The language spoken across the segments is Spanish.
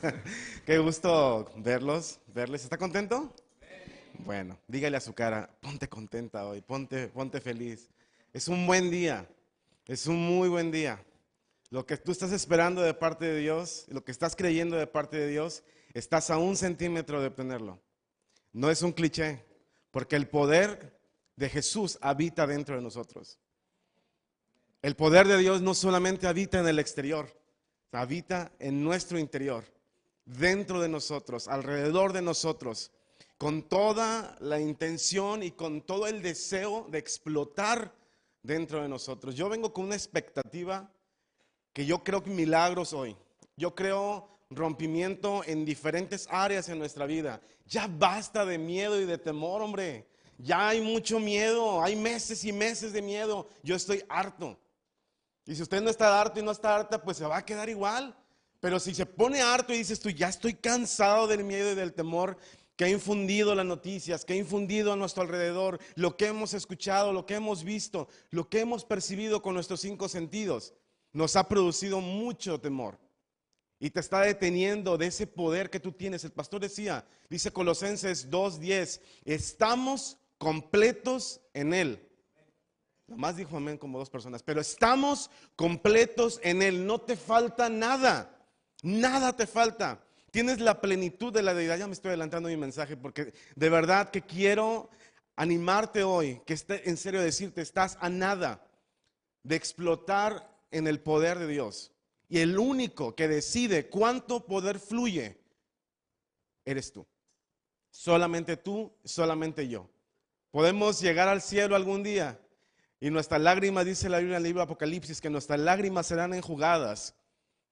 Qué gusto verlos, verles. ¿Está contento? Bueno, dígale a su cara, ponte contenta hoy, ponte, ponte feliz. Es un buen día, es un muy buen día. Lo que tú estás esperando de parte de Dios, lo que estás creyendo de parte de Dios, estás a un centímetro de obtenerlo. No es un cliché, porque el poder de Jesús habita dentro de nosotros. El poder de Dios no solamente habita en el exterior, habita en nuestro interior, dentro de nosotros, alrededor de nosotros, con toda la intención y con todo el deseo de explotar dentro de nosotros. Yo vengo con una expectativa que yo creo que milagros hoy. Yo creo rompimiento en diferentes áreas en nuestra vida. Ya basta de miedo y de temor, hombre. Ya hay mucho miedo, hay meses y meses de miedo. Yo estoy harto. Y si usted no está harto y no está harta, pues se va a quedar igual. Pero si se pone harto y dices tú, ya estoy cansado del miedo y del temor que ha infundido las noticias, que ha infundido a nuestro alrededor, lo que hemos escuchado, lo que hemos visto, lo que hemos percibido con nuestros cinco sentidos, nos ha producido mucho temor. Y te está deteniendo de ese poder que tú tienes. El pastor decía, dice Colosenses 2.10, estamos completos en Él más dijo amén como dos personas, pero estamos completos en Él, no te falta nada, nada te falta. Tienes la plenitud de la deidad. Ya me estoy adelantando mi mensaje porque de verdad que quiero animarte hoy, que esté en serio decirte, estás a nada de explotar en el poder de Dios. Y el único que decide cuánto poder fluye, eres tú. Solamente tú, solamente yo. Podemos llegar al cielo algún día, y nuestras lágrimas, dice la Biblia en el libro Apocalipsis, que nuestras lágrimas serán enjugadas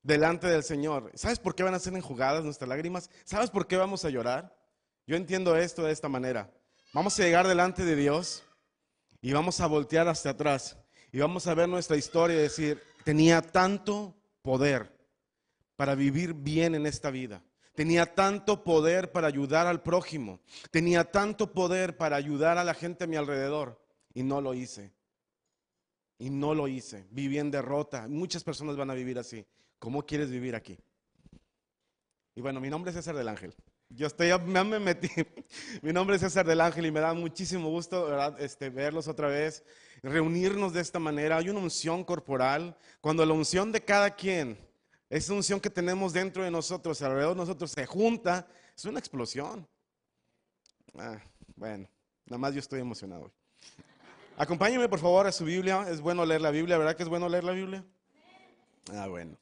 delante del Señor. ¿Sabes por qué van a ser enjugadas nuestras lágrimas? ¿Sabes por qué vamos a llorar? Yo entiendo esto de esta manera. Vamos a llegar delante de Dios y vamos a voltear hacia atrás y vamos a ver nuestra historia y decir, tenía tanto poder para vivir bien en esta vida. Tenía tanto poder para ayudar al prójimo. Tenía tanto poder para ayudar a la gente a mi alrededor y no lo hice. Y no lo hice. Viví en derrota. Muchas personas van a vivir así. ¿Cómo quieres vivir aquí? Y bueno, mi nombre es César del Ángel. Yo estoy, me, me metí. mi nombre es César del Ángel y me da muchísimo gusto ¿verdad? Este, verlos otra vez, reunirnos de esta manera. Hay una unción corporal. Cuando la unción de cada quien, esa unción que tenemos dentro de nosotros, alrededor de nosotros, se junta, es una explosión. Ah, bueno, nada más yo estoy emocionado. Acompáñeme por favor a su Biblia. Es bueno leer la Biblia, ¿verdad que es bueno leer la Biblia? Ah, bueno.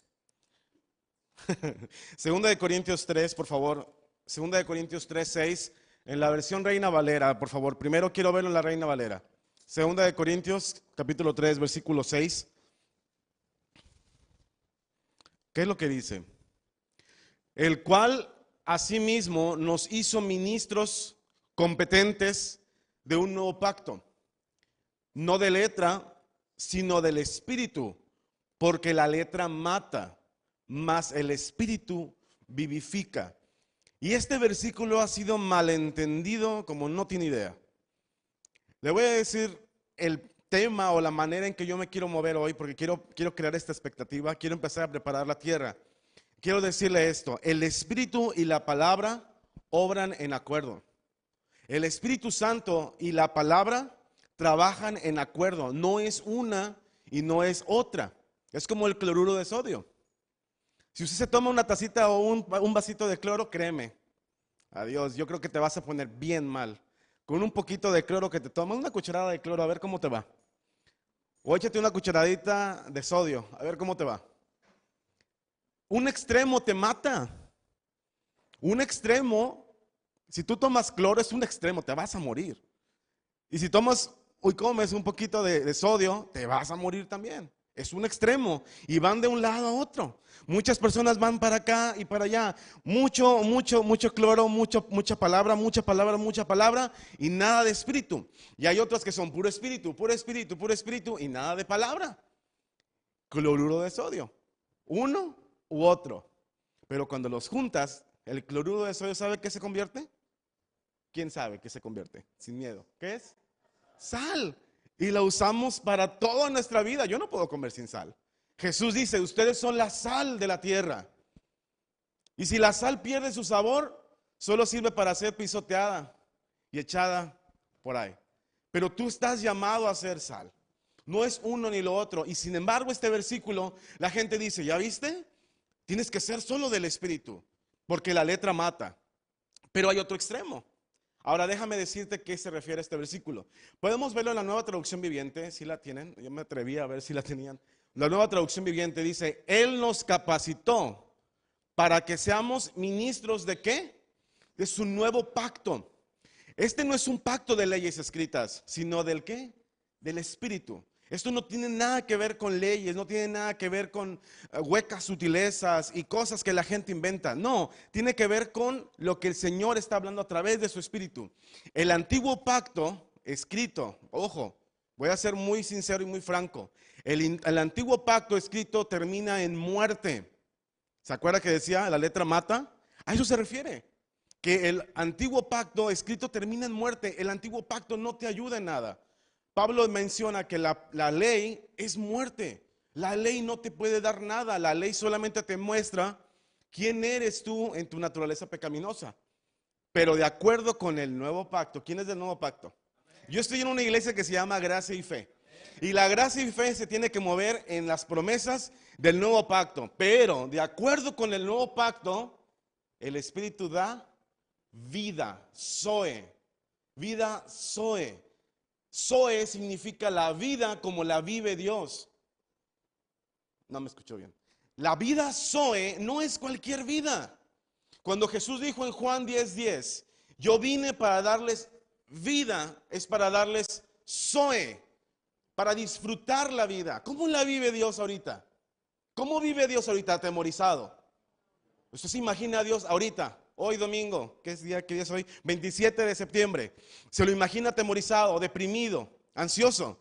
Segunda de Corintios 3, por favor. Segunda de Corintios 3, 6. En la versión Reina Valera, por favor. Primero quiero verlo en la Reina Valera. Segunda de Corintios, capítulo 3, versículo 6. ¿Qué es lo que dice? El cual asimismo nos hizo ministros competentes de un nuevo pacto no de letra, sino del espíritu, porque la letra mata, mas el espíritu vivifica. Y este versículo ha sido malentendido como no tiene idea. Le voy a decir el tema o la manera en que yo me quiero mover hoy, porque quiero, quiero crear esta expectativa, quiero empezar a preparar la tierra. Quiero decirle esto, el Espíritu y la palabra obran en acuerdo. El Espíritu Santo y la palabra trabajan en acuerdo. No es una y no es otra. Es como el cloruro de sodio. Si usted se toma una tacita o un, vasito de cloro, créeme, adiós, yo creo que te vas a poner bien mal. Con un poquito de cloro que te tomas, una cucharada de cloro, a ver cómo te va. O échate una cucharadita de sodio, a ver cómo te va. Un extremo te mata. Un extremo, si tú tomas cloro, es un extremo, te vas a morir. Y si tomas hoy comes un poquito de, sodio, te vas a morir también. Es un extremo y van de un lado a otro. Muchas personas van para acá y para allá. Mucho, mucho, mucho cloro, mucho, mucha palabra, mucha palabra, mucha palabra y nada de espíritu. Y hay otras que son puro espíritu, puro espíritu, puro espíritu y nada de palabra. Cloruro de sodio. Uno u otro. Pero cuando los juntas, el cloruro de sodio, ¿sabe qué se convierte? ¿Quién sabe qué se convierte? Sin miedo. ¿Qué es? sal. Y la usamos para toda nuestra vida. Yo no puedo comer sin sal. Jesús dice, ustedes son la sal de la tierra. Y si la sal pierde su sabor, solo sirve para ser pisoteada y echada por ahí. Pero tú estás llamado a ser sal. No es uno ni lo otro. Y sin embargo, este versículo, la gente dice, ¿ya viste? Tienes que ser solo del Espíritu, porque la letra mata. Pero hay otro extremo. Ahora déjame decirte qué se refiere a este versículo. Podemos verlo en la nueva traducción viviente, si la tienen. Yo me atreví a ver si la tenían. La nueva traducción viviente dice, Él nos capacitó para que seamos ministros de qué? De su nuevo pacto. Este no es un pacto de leyes escritas, sino del qué? Del Espíritu. Esto no tiene nada que ver con leyes, no tiene nada que ver con eh, huecas sutilezas y cosas que la gente inventa. No, tiene que ver con lo que el Señor está hablando a través de su Espíritu. El antiguo pacto escrito, ojo, voy a ser muy sincero y muy franco. El, el antiguo pacto escrito termina en muerte. ¿Se acuerda que decía la letra mata? A eso se refiere. Que el antiguo pacto escrito termina en muerte. El antiguo pacto no te ayuda en nada. Pablo menciona que la, ley es muerte. La ley no te puede dar nada. La ley solamente te muestra quién eres tú en tu naturaleza pecaminosa. Pero de acuerdo con el nuevo pacto, ¿quién es del nuevo pacto? Yo estoy en una iglesia que se llama Gracia y Fe. Y la gracia y fe se tiene que mover en las promesas del nuevo pacto. Pero de acuerdo con el nuevo pacto, el Espíritu da vida, Zoe. Vida, Zoe. Zoe significa la vida como la vive Dios. No me escuchó bien. La vida Zoe no es cualquier vida. Cuando Jesús dijo en Juan 10:10, 10, yo vine para darles vida, es para darles Zoe, para disfrutar la vida. ¿Cómo la vive Dios ahorita? ¿Cómo vive Dios ahorita atemorizado? Usted se imagina a Dios ahorita hoy domingo, ¿qué día, qué día es hoy? 27 de septiembre. Se lo imagina atemorizado, deprimido, ansioso,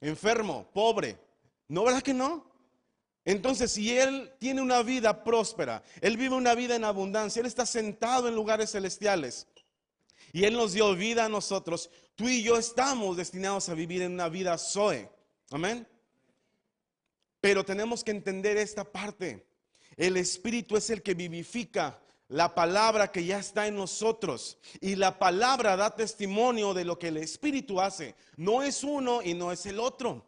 enfermo, pobre. ¿No, verdad que no? Entonces, si Él tiene una vida próspera, Él vive una vida en abundancia, Él está sentado en lugares celestiales y Él nos dio vida a nosotros, tú y yo estamos destinados a vivir en una vida Zoe. Amén. Pero tenemos que entender esta parte. El Espíritu es el que vivifica la palabra que ya está en nosotros. Y la palabra da testimonio de lo que el Espíritu hace. No es uno y no es el otro.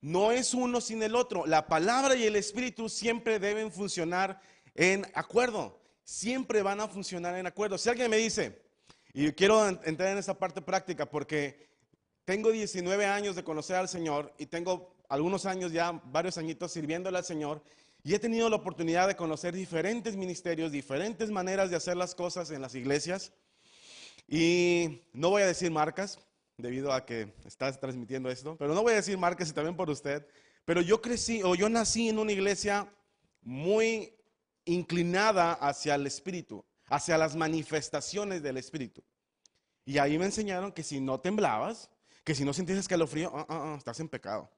No es uno sin el otro. La palabra y el Espíritu siempre deben funcionar en acuerdo. Siempre van a funcionar en acuerdo. Si alguien me dice, y quiero entrar en esa parte práctica porque tengo 19 años de conocer al Señor y tengo algunos años ya, varios añitos sirviéndole al Señor y he tenido la oportunidad de conocer diferentes ministerios, diferentes maneras de hacer las cosas en las iglesias. Y no voy a decir marcas, debido a que estás transmitiendo esto, pero no voy a decir marcas y también por usted. Pero yo crecí o yo nací en una iglesia muy inclinada hacia el Espíritu, hacia las manifestaciones del Espíritu. Y ahí me enseñaron que si no temblabas, que si no sentías escalofrío, ah, ah, ah, estás en pecado.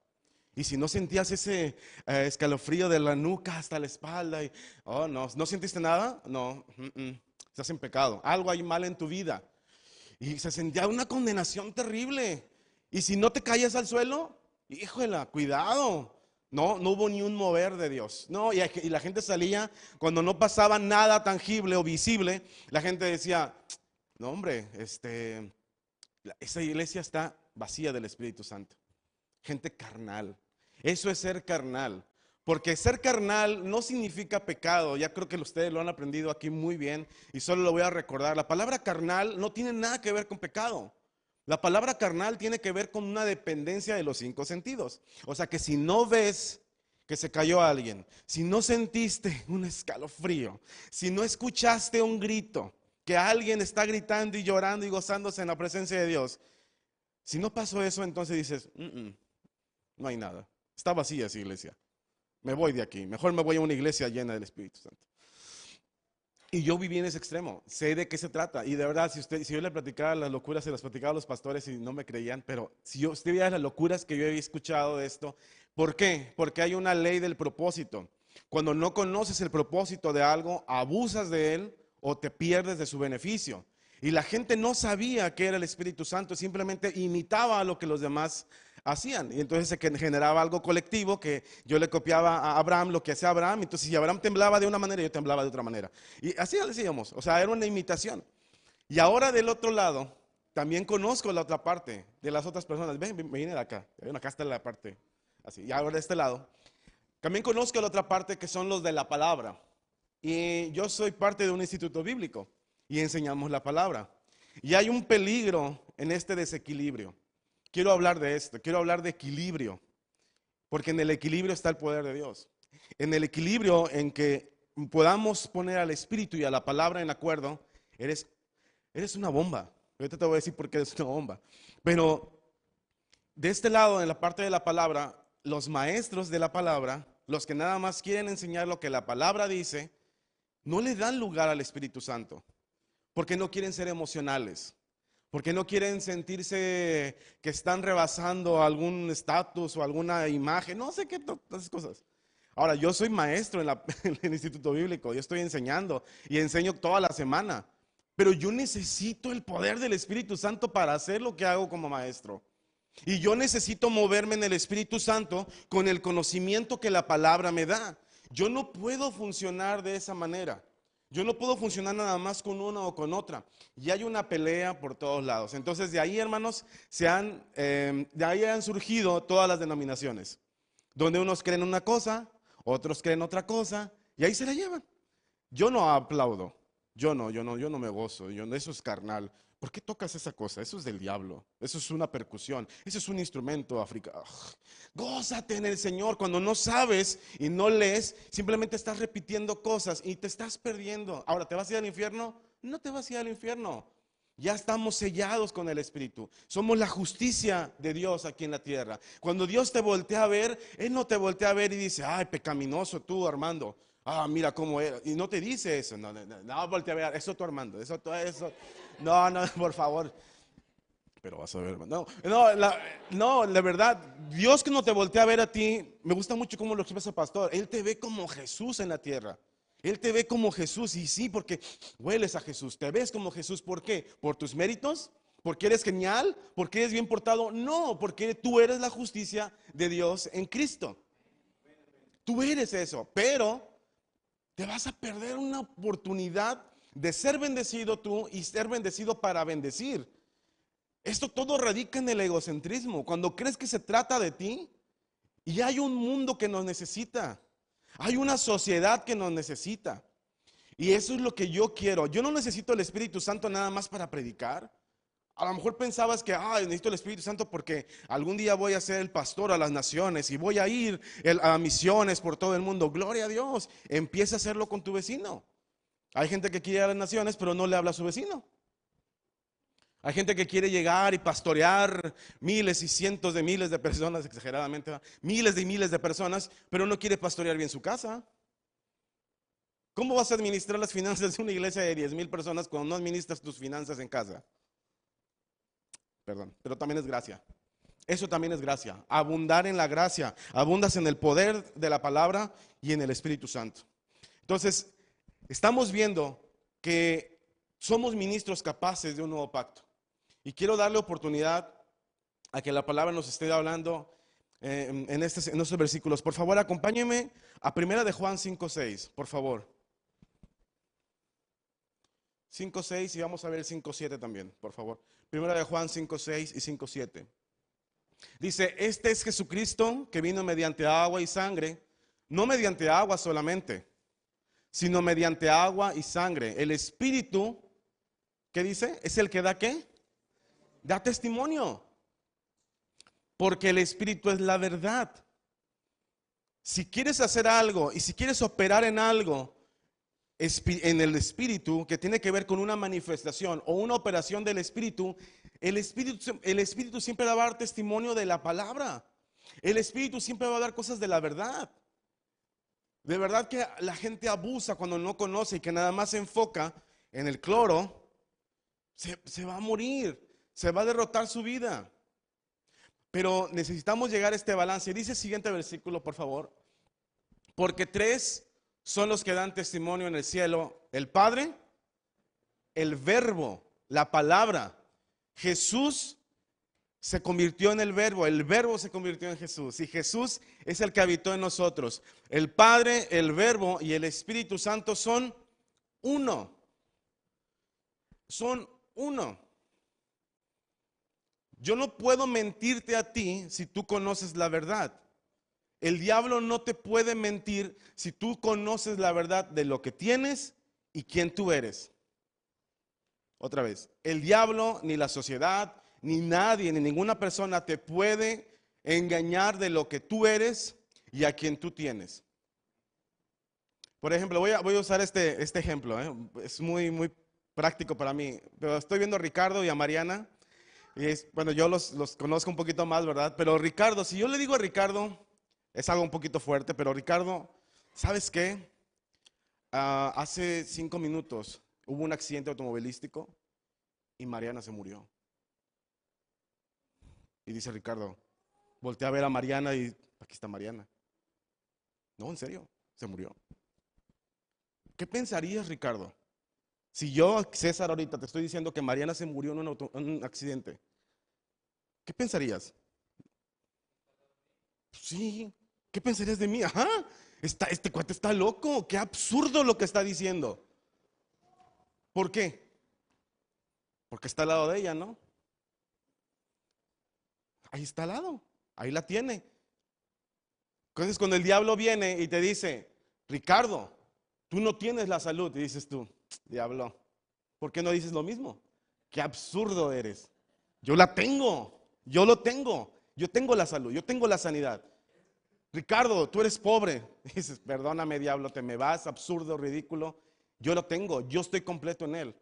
Y si no sentías ese eh, escalofrío de la nuca hasta la espalda, y, oh, no, ¿no sentiste nada? No, estás en pecado. Algo hay mal en tu vida. Y se sentía una condenación terrible. Y si no te caías al suelo, híjole, cuidado. No, no hubo ni un mover de Dios. No, y, y la gente salía, cuando no pasaba nada tangible o visible, la gente decía, no hombre, este, esa iglesia está vacía del Espíritu Santo gente carnal. Eso es ser carnal. Porque ser carnal no significa pecado. Ya creo que ustedes lo han aprendido aquí muy bien y solo lo voy a recordar. La palabra carnal no tiene nada que ver con pecado. La palabra carnal tiene que ver con una dependencia de los cinco sentidos. O sea que si no ves que se cayó alguien, si no sentiste un escalofrío, si no escuchaste un grito, que alguien está gritando y llorando y gozándose en la presencia de Dios, si no pasó eso, entonces dices, mm, mm, no hay nada. Está vacía esa iglesia. Me voy de aquí. Mejor me voy a una iglesia llena del Espíritu Santo. Y yo viví en ese extremo. Sé de qué se trata. Y de verdad, si, yo le platicaba las locuras, se las platicaba a los pastores y no me creían, pero si yo, usted viera las locuras que yo había escuchado de esto, ¿por qué? Porque hay una ley del propósito. Cuando no conoces el propósito de algo, abusas de él o te pierdes de su beneficio. Y la gente no sabía que era el Espíritu Santo, simplemente imitaba lo que los demás hacían. Y entonces se generaba algo colectivo que yo le copiaba a Abraham lo que hacía Abraham. Entonces si Abraham temblaba de una manera, yo temblaba de otra manera. Y así lo decíamos. O sea, era una imitación. Y ahora del otro lado, también conozco la otra parte de las otras personas. Ven, ven, de acá. Acá está la parte. Así. Y ahora de este lado. También conozco la otra parte que son los de la palabra. Y yo soy parte de un instituto bíblico y enseñamos la palabra. Y hay un peligro en este desequilibrio. Quiero hablar de esto, quiero hablar de equilibrio, porque en el equilibrio está el poder de Dios. En el equilibrio en que podamos poner al Espíritu y a la palabra en acuerdo, eres, eres una bomba. Ahorita te voy a decir por qué eres una bomba. Pero de este lado, en la parte de la palabra, los maestros de la palabra, los que nada más quieren enseñar lo que la palabra dice, no le dan lugar al Espíritu Santo, porque no quieren ser emocionales, porque no quieren sentirse que están rebasando algún estatus o alguna imagen, no sé qué, todas esas cosas. Ahora, yo soy maestro en, en, el Instituto Bíblico, yo estoy enseñando y enseño toda la semana, pero yo necesito el poder del Espíritu Santo para hacer lo que hago como maestro. Y yo necesito moverme en el Espíritu Santo con el conocimiento que la palabra me da. Yo no puedo funcionar de esa manera. Yo no puedo funcionar nada más con una o con otra. Y hay una pelea por todos lados. Entonces de ahí, hermanos, se han, em, de ahí han surgido todas las denominaciones. Donde unos creen una cosa, otros creen otra cosa, y ahí se la llevan. Yo no aplaudo. Yo no, yo no, yo no me gozo. Yo, eso es carnal. ¿Por qué tocas esa cosa? Eso es del diablo. Eso es una percusión. Eso es un instrumento africano. Gózate en el Señor. Cuando no sabes y no lees, simplemente estás repitiendo cosas y te estás perdiendo. Ahora, ¿te vas a ir al infierno? No te vas a ir al infierno. Ya estamos sellados con el Espíritu. Somos la justicia de Dios aquí en la tierra. Cuando Dios te voltea a ver, Él no te voltea a ver y dice, ay, pecaminoso tú, Armando. Ah, mira cómo era. Y no te dice eso. No, no, no, no voltea a ver. Eso tú, Armando. Eso, tú, eso. No, no, por favor. Pero vas a ver, no, no, la, no, la verdad, Dios que no te voltea a ver a ti, me gusta mucho cómo lo expresa el pastor. Él te ve como Jesús en la tierra. Él te ve como Jesús y sí, porque hueles a Jesús. Te ves como Jesús, ¿por qué? ¿Por tus méritos? ¿Porque eres genial? ¿Porque eres bien portado? No, porque tú eres la justicia de Dios en Cristo. Tú eres eso, pero te vas a perder una oportunidad de ser bendecido tú y ser bendecido para bendecir. Esto todo radica en el egocentrismo. Cuando crees que se trata de ti y hay un mundo que nos necesita, hay una sociedad que nos necesita. Y eso es lo que yo quiero. Yo no necesito el Espíritu Santo nada más para predicar. A lo mejor pensabas que, ah, necesito el Espíritu Santo porque algún día voy a ser el pastor a las naciones y voy a ir a misiones por todo el mundo. Gloria a Dios. Empieza a hacerlo con tu vecino. Hay gente que quiere ir a las naciones, pero no le habla a su vecino. Hay gente que quiere llegar y pastorear miles y cientos de miles de personas, exageradamente, miles y miles de personas, pero no quiere pastorear bien su casa. ¿Cómo vas a administrar las finanzas de una iglesia de 10 mil personas cuando no administras tus finanzas en casa? Perdón, pero también es gracia. Eso también es gracia. Abundar en la gracia. Abundas en el poder de la palabra y en el Espíritu Santo. Entonces, estamos viendo que somos ministros capaces de un nuevo pacto. Y quiero darle oportunidad a que la palabra nos esté hablando eh, en, este, en estos versículos. Por favor, acompáñeme a primera de Juan 5.6, por favor. 5.6 y vamos a ver el 5.7 también, por favor. Primera de Juan 5.6 y 5.7. Dice, este es Jesucristo que vino mediante agua y sangre, no mediante agua solamente, sino mediante agua y sangre. El Espíritu, ¿qué dice? Es el que da qué? Da testimonio. Porque el Espíritu es la verdad. Si quieres hacer algo y si quieres operar en algo en el Espíritu que tiene que ver con una manifestación o una operación del Espíritu, el Espíritu, el Espíritu siempre va a dar testimonio de la palabra. El Espíritu siempre va a dar cosas de la verdad. De verdad que la gente abusa cuando no conoce y que nada más se enfoca en el cloro, se, va a morir, se va a derrotar su vida. Pero necesitamos llegar a este balance. Dice el siguiente versículo, por favor. Porque tres son los que dan testimonio en el cielo. El Padre, el Verbo, la palabra, Jesús se convirtió en el verbo, el verbo se convirtió en Jesús y Jesús es el que habitó en nosotros. El Padre, el verbo y el Espíritu Santo son uno. Son uno. Yo no puedo mentirte a ti si tú conoces la verdad. El diablo no te puede mentir si tú conoces la verdad de lo que tienes y quién tú eres. Otra vez, el diablo ni la sociedad ni nadie, ni ninguna persona te puede engañar de lo que tú eres y a quien tú tienes. Por ejemplo, voy a, usar este, este ejemplo, ¿eh? es muy, muy práctico para mí, pero estoy viendo a Ricardo y a Mariana, y es, bueno, yo los, los conozco un poquito más, ¿verdad? Pero Ricardo, si yo le digo a Ricardo, es algo un poquito fuerte, pero Ricardo, ¿sabes qué? Ah, hace cinco minutos hubo un accidente automovilístico y Mariana se murió. Y dice Ricardo, volteé a ver a Mariana y aquí está Mariana. No, en serio, se murió. ¿Qué pensarías, Ricardo? Si yo, César, ahorita te estoy diciendo que Mariana se murió en un, accidente, ¿qué pensarías? Sí, ¿qué pensarías de mí? Ajá, este cuate está loco, qué absurdo lo que está diciendo. ¿Por qué? Porque está al lado de ella, ¿no? Ahí está al lado, ahí la tiene. Entonces cuando el diablo viene y te dice, Ricardo, tú no tienes la salud, y dices tú, diablo, ¿por qué no dices lo mismo? Qué absurdo eres. Yo la tengo, yo lo tengo, yo tengo la salud, yo tengo la sanidad. Ricardo, tú eres pobre. dices, perdóname, diablo, te me vas, absurdo, ridículo. Yo lo tengo, yo estoy completo en él.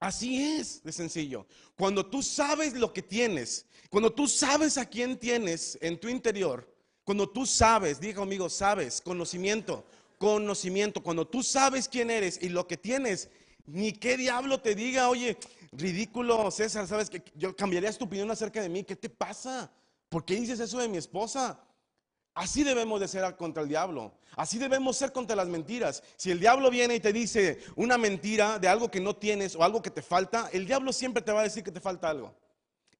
Así es de sencillo. Cuando tú sabes lo que tienes, cuando tú sabes a quién tienes en tu interior, cuando tú sabes, diga conmigo, sabes, conocimiento, conocimiento, cuando tú sabes quién eres y lo que tienes, ni qué diablo te diga, oye, ridículo, César, sabes que yo cambiaría tu opinión acerca de mí, ¿qué te pasa? ¿Por qué dices eso de mi esposa? Así debemos de ser contra el diablo. Así debemos ser contra las mentiras. Si el diablo viene y te dice una mentira de algo que no tienes o algo que te falta, el diablo siempre te va a decir que te falta algo.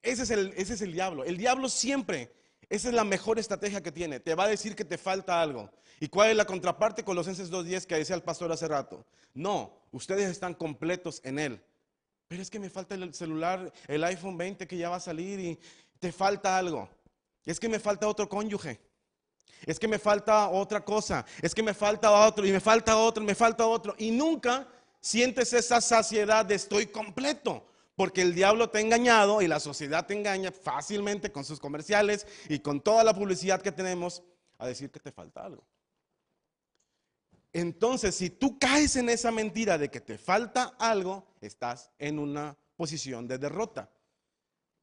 Ese es el, ese es el diablo. El diablo siempre, esa es la mejor estrategia que tiene. Te va a decir que te falta algo. ¿Y cuál es la contraparte? Colosenses 2.10 que decía el pastor hace rato. No, ustedes están completos en él. Pero es que me falta el celular, el iPhone 20 que ya va a salir y te falta algo. Es que me falta otro cónyuge es que me falta otra cosa, es que me falta otro y me falta otro, y me falta otro. Y nunca sientes esa saciedad de estoy completo, porque el diablo te ha engañado y la sociedad te engaña fácilmente con sus comerciales y con toda la publicidad que tenemos a decir que te falta algo. Entonces, si tú caes en esa mentira de que te falta algo, estás en una posición de derrota.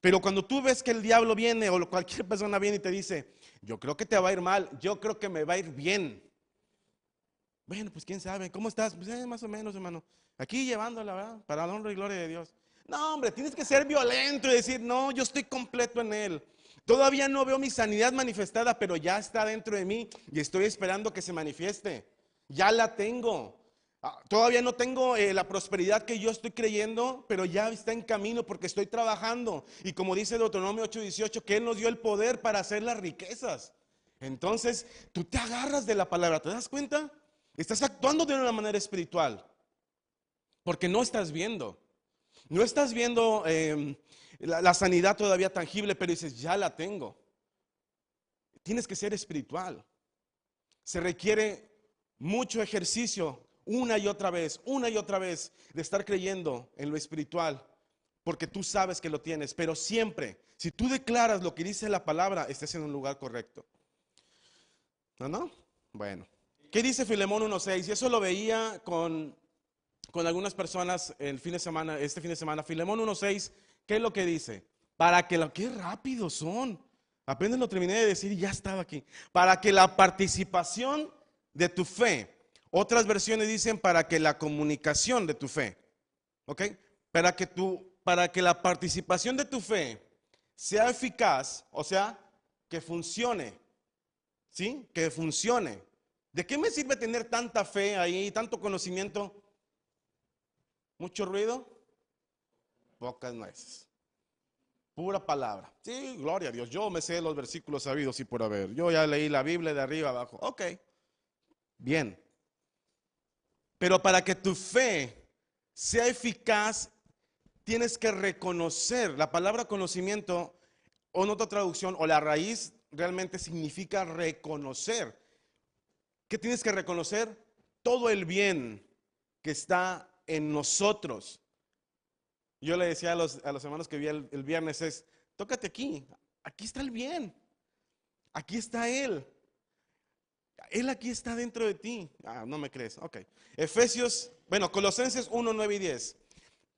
Pero cuando tú ves que el diablo viene o cualquier persona viene y te dice, yo creo que te va a ir mal, yo creo que me va a ir bien. Bueno, pues quién sabe, ¿cómo estás? Pues eh, más o menos, hermano. Aquí llevándola, ¿verdad? Para la honra y gloria de Dios. No, hombre, tienes que ser violento y decir, no, yo estoy completo en Él. Todavía no veo mi sanidad manifestada, pero ya está dentro de mí y estoy esperando que se manifieste. Ya la tengo. Ah, todavía no tengo eh, la prosperidad que yo estoy creyendo, pero ya está en camino porque estoy trabajando. Y como dice Deuteronomio 8:18, que Él nos dio el poder para hacer las riquezas. Entonces, tú te agarras de la palabra, ¿te das cuenta? Estás actuando de una manera espiritual, porque no estás viendo. No estás viendo em, la, la sanidad todavía tangible, pero dices, ya la tengo. Tienes que ser espiritual. Se requiere mucho ejercicio una y otra vez, una y otra vez, de estar creyendo en lo espiritual, porque tú sabes que lo tienes, pero siempre, si tú declaras lo que dice la palabra, estés en un lugar correcto. ¿No, no? Bueno. ¿Qué dice Filemón 1.6? Y eso lo veía con, con algunas personas el fin de semana, este fin de semana. Filemón 1.6, ¿qué es lo que dice? Para que lo, qué rápido son. Apenas lo terminé de decir y ya estaba aquí. Para que la participación de tu fe otras versiones dicen para que la comunicación de tu fe, ¿ok? Para que, tu, para que la participación de tu fe sea eficaz, o sea, que funcione, ¿sí? Que funcione. ¿De qué me sirve tener tanta fe ahí, tanto conocimiento? ¿Mucho ruido? Pocas nueces. Pura palabra. Sí, gloria a Dios. Yo me sé los versículos sabidos y por haber. Yo ya leí la Biblia de arriba abajo. Ok. Bien. Pero para que tu fe sea eficaz, tienes que reconocer. La palabra conocimiento, o en otra traducción, o la raíz realmente significa reconocer. ¿Qué tienes que reconocer? Todo el bien que está en nosotros. Yo le decía a los, hermanos que vi el, el viernes es, tócate aquí, aquí está el bien, aquí está Él. Él aquí está dentro de ti. Ah, no me crees. Ok. Efesios, bueno, Colosenses 1, 9 y 10.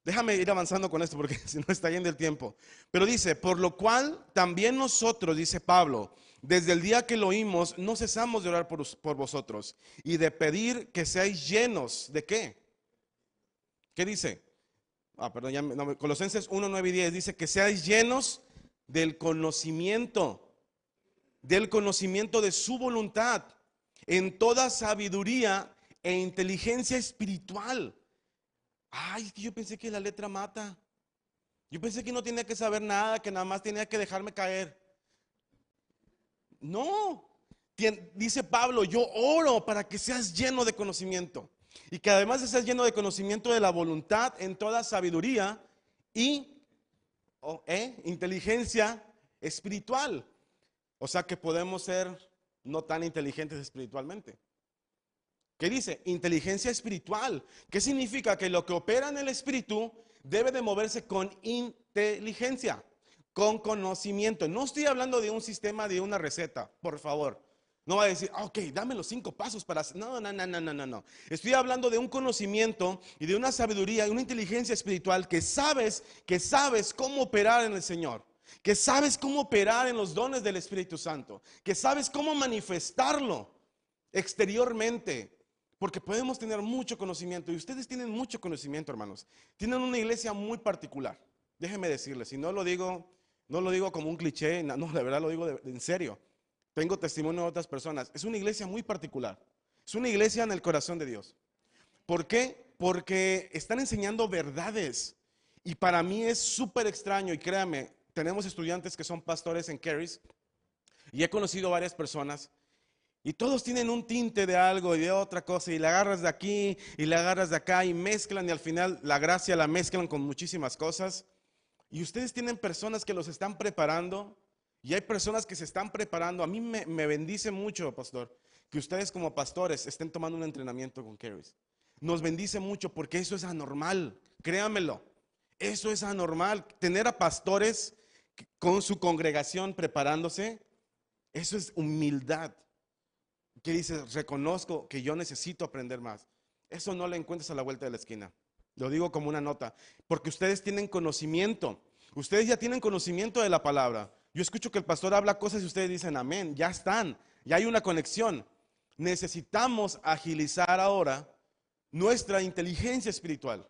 Déjame ir avanzando con esto porque si no está yendo el tiempo. Pero dice, por lo cual también nosotros, dice Pablo, desde el día que lo oímos, no cesamos de orar por, por vosotros y de pedir que seáis llenos de qué. ¿Qué dice? Ah, perdón, ya, no, Colosenses 1, 9 y 10 dice que seáis llenos del conocimiento, del conocimiento de su voluntad, en toda sabiduría e inteligencia espiritual. Ay, es que yo pensé que la letra mata. Yo pensé que no tenía que saber nada, que nada más tenía que dejarme caer. No, dice Pablo, yo oro para que seas lleno de conocimiento. Y que además seas lleno de conocimiento de la voluntad en toda sabiduría y ¿eh? inteligencia espiritual. O sea que podemos ser no tan inteligentes espiritualmente. ¿Qué dice? Inteligencia espiritual. ¿Qué significa? Que lo que opera en el espíritu debe de moverse con inteligencia, con conocimiento. No estoy hablando de un sistema, de una receta, por favor. No va a decir, ah, ok, dame los cinco pasos para. No, no, no, no, no, no. Estoy hablando de un conocimiento y de una sabiduría y una inteligencia espiritual que sabes, que sabes cómo operar en el Señor. Que sabes cómo operar en los dones del Espíritu Santo. Que sabes cómo manifestarlo exteriormente. Porque podemos tener mucho conocimiento y ustedes tienen mucho conocimiento, hermanos. Tienen una iglesia muy particular. Déjenme decirles, si no lo digo, no lo digo como un cliché, no, de verdad lo digo en serio. Tengo testimonio de otras personas. Es una iglesia muy particular. Es una iglesia en el corazón de Dios. ¿Por qué? Porque están enseñando verdades. Y para mí es súper extraño. Y créame, tenemos estudiantes que son pastores en Caris. Y he conocido varias personas. Y todos tienen un tinte de algo y de otra cosa. Y la agarras de aquí y la agarras de acá. Y mezclan. Y al final la gracia la mezclan con muchísimas cosas. Y ustedes tienen personas que los están preparando y hay personas que se están preparando. A mí me, bendice mucho, pastor, que ustedes como pastores estén tomando un entrenamiento con Caris. Nos bendice mucho porque eso es anormal, créanmelo. Eso es anormal. Tener a pastores con su congregación preparándose, eso es humildad. Que dices, reconozco que yo necesito aprender más. Eso no lo encuentras a la vuelta de la esquina. Lo digo como una nota, porque ustedes tienen conocimiento. Ustedes ya tienen conocimiento de la palabra. Yo escucho que el pastor habla cosas y ustedes dicen amén, ya están, ya hay una conexión. Necesitamos agilizar ahora nuestra inteligencia espiritual.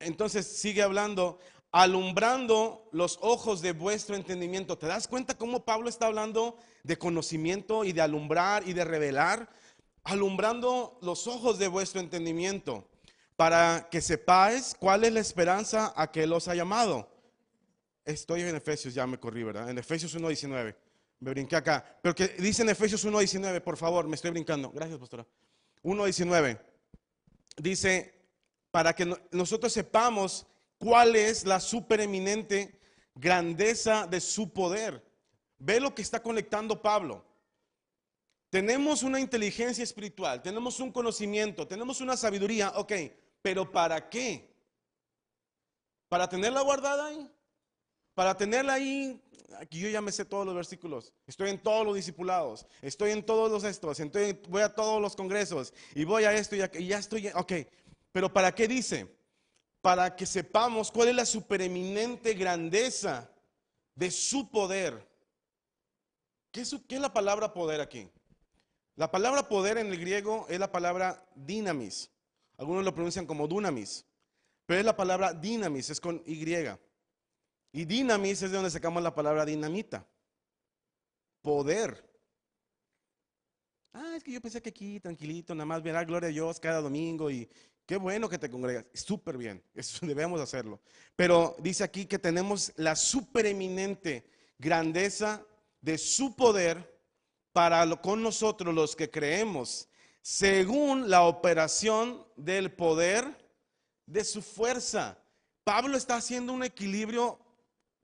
Entonces sigue hablando, alumbrando los ojos de vuestro entendimiento. ¿Te das cuenta cómo Pablo está hablando de conocimiento y de alumbrar y de revelar? Alumbrando los ojos de vuestro entendimiento para que sepáis cuál es la esperanza a que los ha llamado Estoy en Efesios, ya me corrí, ¿verdad? En Efesios 1.19. Me brinqué acá. Pero que dice en Efesios 1.19, por favor, me estoy brincando. Gracias, pastora. 1.19. Dice, para que nosotros sepamos cuál es la supereminente grandeza de su poder. Ve lo que está conectando Pablo. Tenemos una inteligencia espiritual, tenemos un conocimiento, tenemos una sabiduría, ok, pero ¿para qué? ¿Para tenerla guardada ahí? Para tenerla ahí, aquí yo ya me sé todos los versículos. Estoy en todos los discipulados. Estoy en todos los estos. voy a todos los congresos. Y voy a esto y, y ya estoy. Ok. Pero ¿para qué dice? Para que sepamos cuál es la supereminente grandeza de su poder. ¿Qué es, ¿Qué es la palabra poder aquí? La palabra poder en el griego es la palabra dinamis. Algunos lo pronuncian como dunamis. Pero es la palabra dinamis, es con Y. Y dinamis es de donde sacamos la palabra dinamita. Poder. Ah, es que yo pensé que aquí, tranquilito, nada más verá gloria a Dios cada domingo y Qué bueno que te congregas. Súper bien. Eso debemos hacerlo. Pero dice aquí que tenemos la supereminente grandeza de su poder para con nosotros los que creemos, según la operación del poder de su fuerza. Pablo está haciendo un equilibrio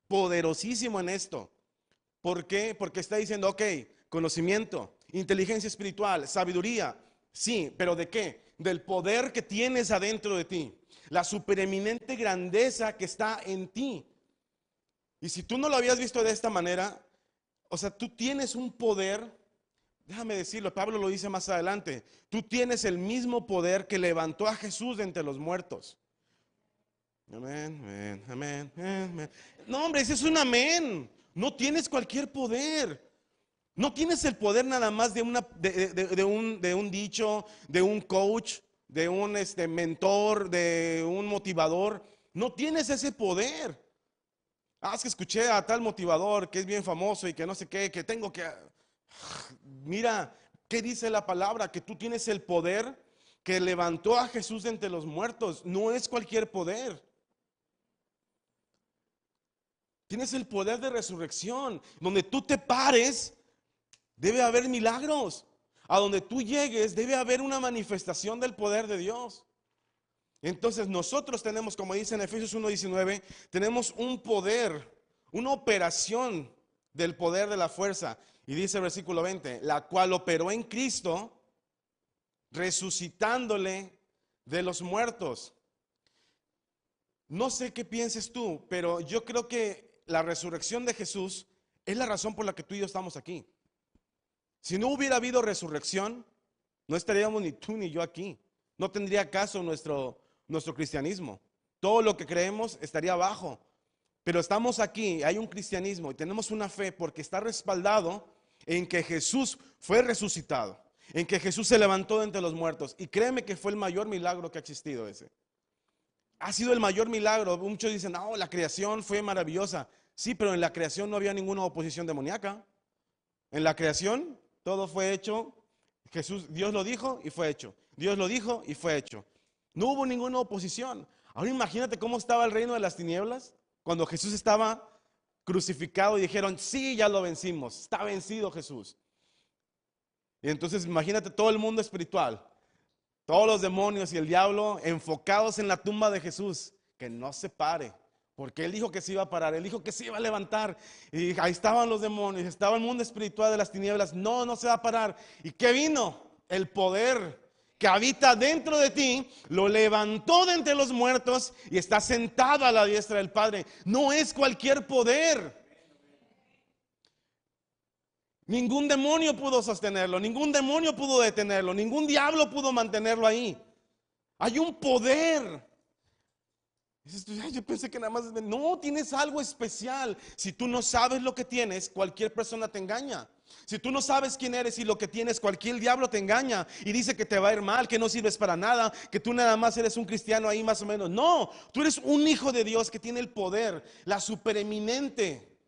poderosísimo en esto. ¿Por qué? Porque está diciendo, ok, conocimiento, inteligencia espiritual, sabiduría, sí, pero ¿de qué? Del poder que tienes adentro de ti, la supereminente grandeza que está en ti. Y si tú no lo habías visto de esta manera, o sea, tú tienes un poder, déjame decirlo, Pablo lo dice más adelante, tú tienes el mismo poder que levantó a Jesús de entre los muertos. Amén, amén, amén, No, hombre, ese es un amén. No tienes cualquier poder. No tienes el poder nada más de, de, un, de dicho, de un coach, de un este, mentor, de un motivador. No tienes ese poder. Ah, es que escuché a tal motivador que es bien famoso y que no sé qué, que tengo que... Mira, ¿qué dice la palabra? Que tú tienes el poder que levantó a Jesús entre los muertos. No es cualquier poder. Tienes el poder de resurrección. Donde tú te pares, debe haber milagros. A donde tú llegues, debe haber una manifestación del poder de Dios. Entonces nosotros tenemos, como dice en Efesios 1.19, tenemos un poder, una operación del poder de la fuerza. Y dice el versículo 20, la cual operó en Cristo, resucitándole de los muertos. No sé qué pienses tú, pero yo creo que la resurrección de Jesús es la razón por la que tú y yo estamos aquí. Si no hubiera habido resurrección, no estaríamos ni tú ni yo aquí. No tendría caso nuestro, nuestro cristianismo. Todo lo que creemos estaría abajo. Pero estamos aquí, hay un cristianismo y tenemos una fe porque está respaldado en que Jesús fue resucitado, en que Jesús se levantó de entre los muertos. Y créeme que fue el mayor milagro que ha existido ese. Ha sido el mayor milagro. Muchos dicen, no, la creación fue maravillosa. Sí, pero en la creación no había ninguna oposición demoníaca. En la creación todo fue hecho. Jesús, Dios lo dijo y fue hecho. Dios lo dijo y fue hecho. No hubo ninguna oposición. Ahora imagínate cómo estaba el reino de las tinieblas cuando Jesús estaba crucificado y dijeron, sí, ya lo vencimos, está vencido Jesús. Y entonces imagínate todo el mundo espiritual, todos los demonios y el diablo enfocados en la tumba de Jesús, que no se pare, porque él dijo que se iba a parar, él dijo que se iba a levantar. Y ahí estaban los demonios, estaba el mundo espiritual de las tinieblas, no, no se va a parar. ¿Y qué vino? El poder que habita dentro de ti, lo levantó de entre los muertos y está sentado a la diestra del Padre. No es cualquier poder. Ningún demonio pudo sostenerlo, ningún demonio pudo detenerlo, ningún diablo pudo mantenerlo ahí. Hay un poder. Yo pensé que nada más... No, tienes algo especial. Si tú no sabes lo que tienes, cualquier persona te engaña. Si tú no sabes quién eres y lo que tienes, cualquier diablo te engaña y dice que te va a ir mal, que no sirves para nada, que tú nada más eres un cristiano ahí más o menos. No, tú eres un hijo de Dios que tiene el poder, la supereminente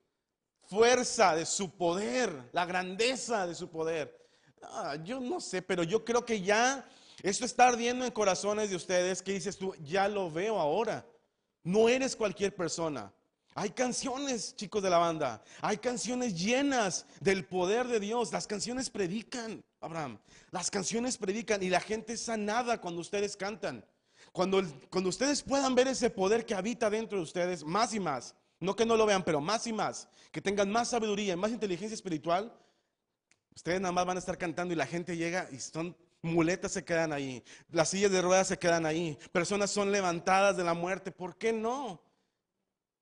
fuerza de su poder, la grandeza de su poder. Ah, yo no sé, pero yo creo que ya esto está ardiendo en corazones de ustedes que dices tú, ya lo veo ahora. No eres cualquier persona. Hay canciones, chicos de la banda. Hay canciones llenas del poder de Dios. Las canciones predican, Abraham. Las canciones predican y la gente es sanada cuando ustedes cantan. Cuando, cuando ustedes puedan ver ese poder que habita dentro de ustedes, más y más. No que no lo vean, pero más y más. Que tengan más sabiduría, más inteligencia espiritual. Ustedes nada más van a estar cantando y la gente llega y son muletas se quedan ahí. Las sillas de ruedas se quedan ahí. Personas son levantadas de la muerte. ¿Por qué no?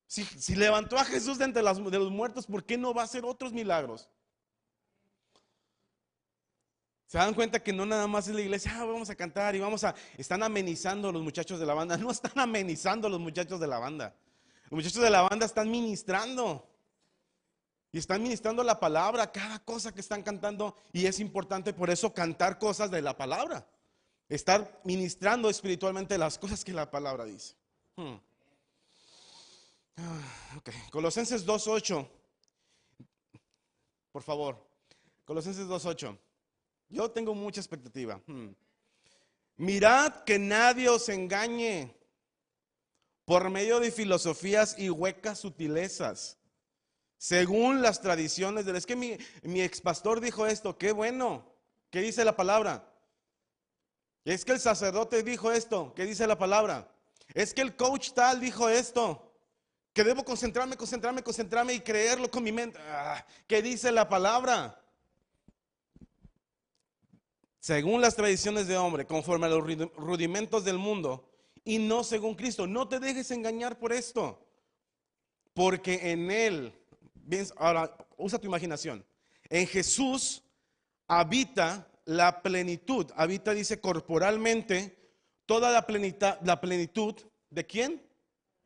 Si, levantó a Jesús de entre de los muertos, ¿por qué no va a hacer otros milagros? Se dan cuenta que no nada más es la iglesia, ah, vamos a cantar y vamos a... Están amenizando los muchachos de la banda. No están amenizando los muchachos de la banda. Los muchachos de la banda están ministrando. Y están ministrando la palabra, cada cosa que están cantando. Y es importante por eso cantar cosas de la palabra. Estar ministrando espiritualmente las cosas que la palabra dice. Hmm. Ah, okay. Colosenses 2.8. Por favor. Colosenses 2.8. Yo tengo mucha expectativa. Hmm. Mirad que nadie os engañe por medio de filosofías y huecas sutilezas, según las tradiciones del... Es que mi, mi ex pastor dijo esto, qué bueno, ¿qué dice la palabra? Es que el sacerdote dijo esto, ¿qué dice la palabra? Es que el coach tal dijo esto, que debo concentrarme, concentrarme, concentrarme y creerlo con mi mente. Ah, ¿Qué dice la palabra? Según las tradiciones de hombre, conforme a los rudimentos del mundo, y no según Cristo. No te dejes engañar por esto, porque en Él, ahora usa tu imaginación, en Jesús habita la plenitud, habita, dice, corporalmente, toda la plenitud, la plenitud de quién?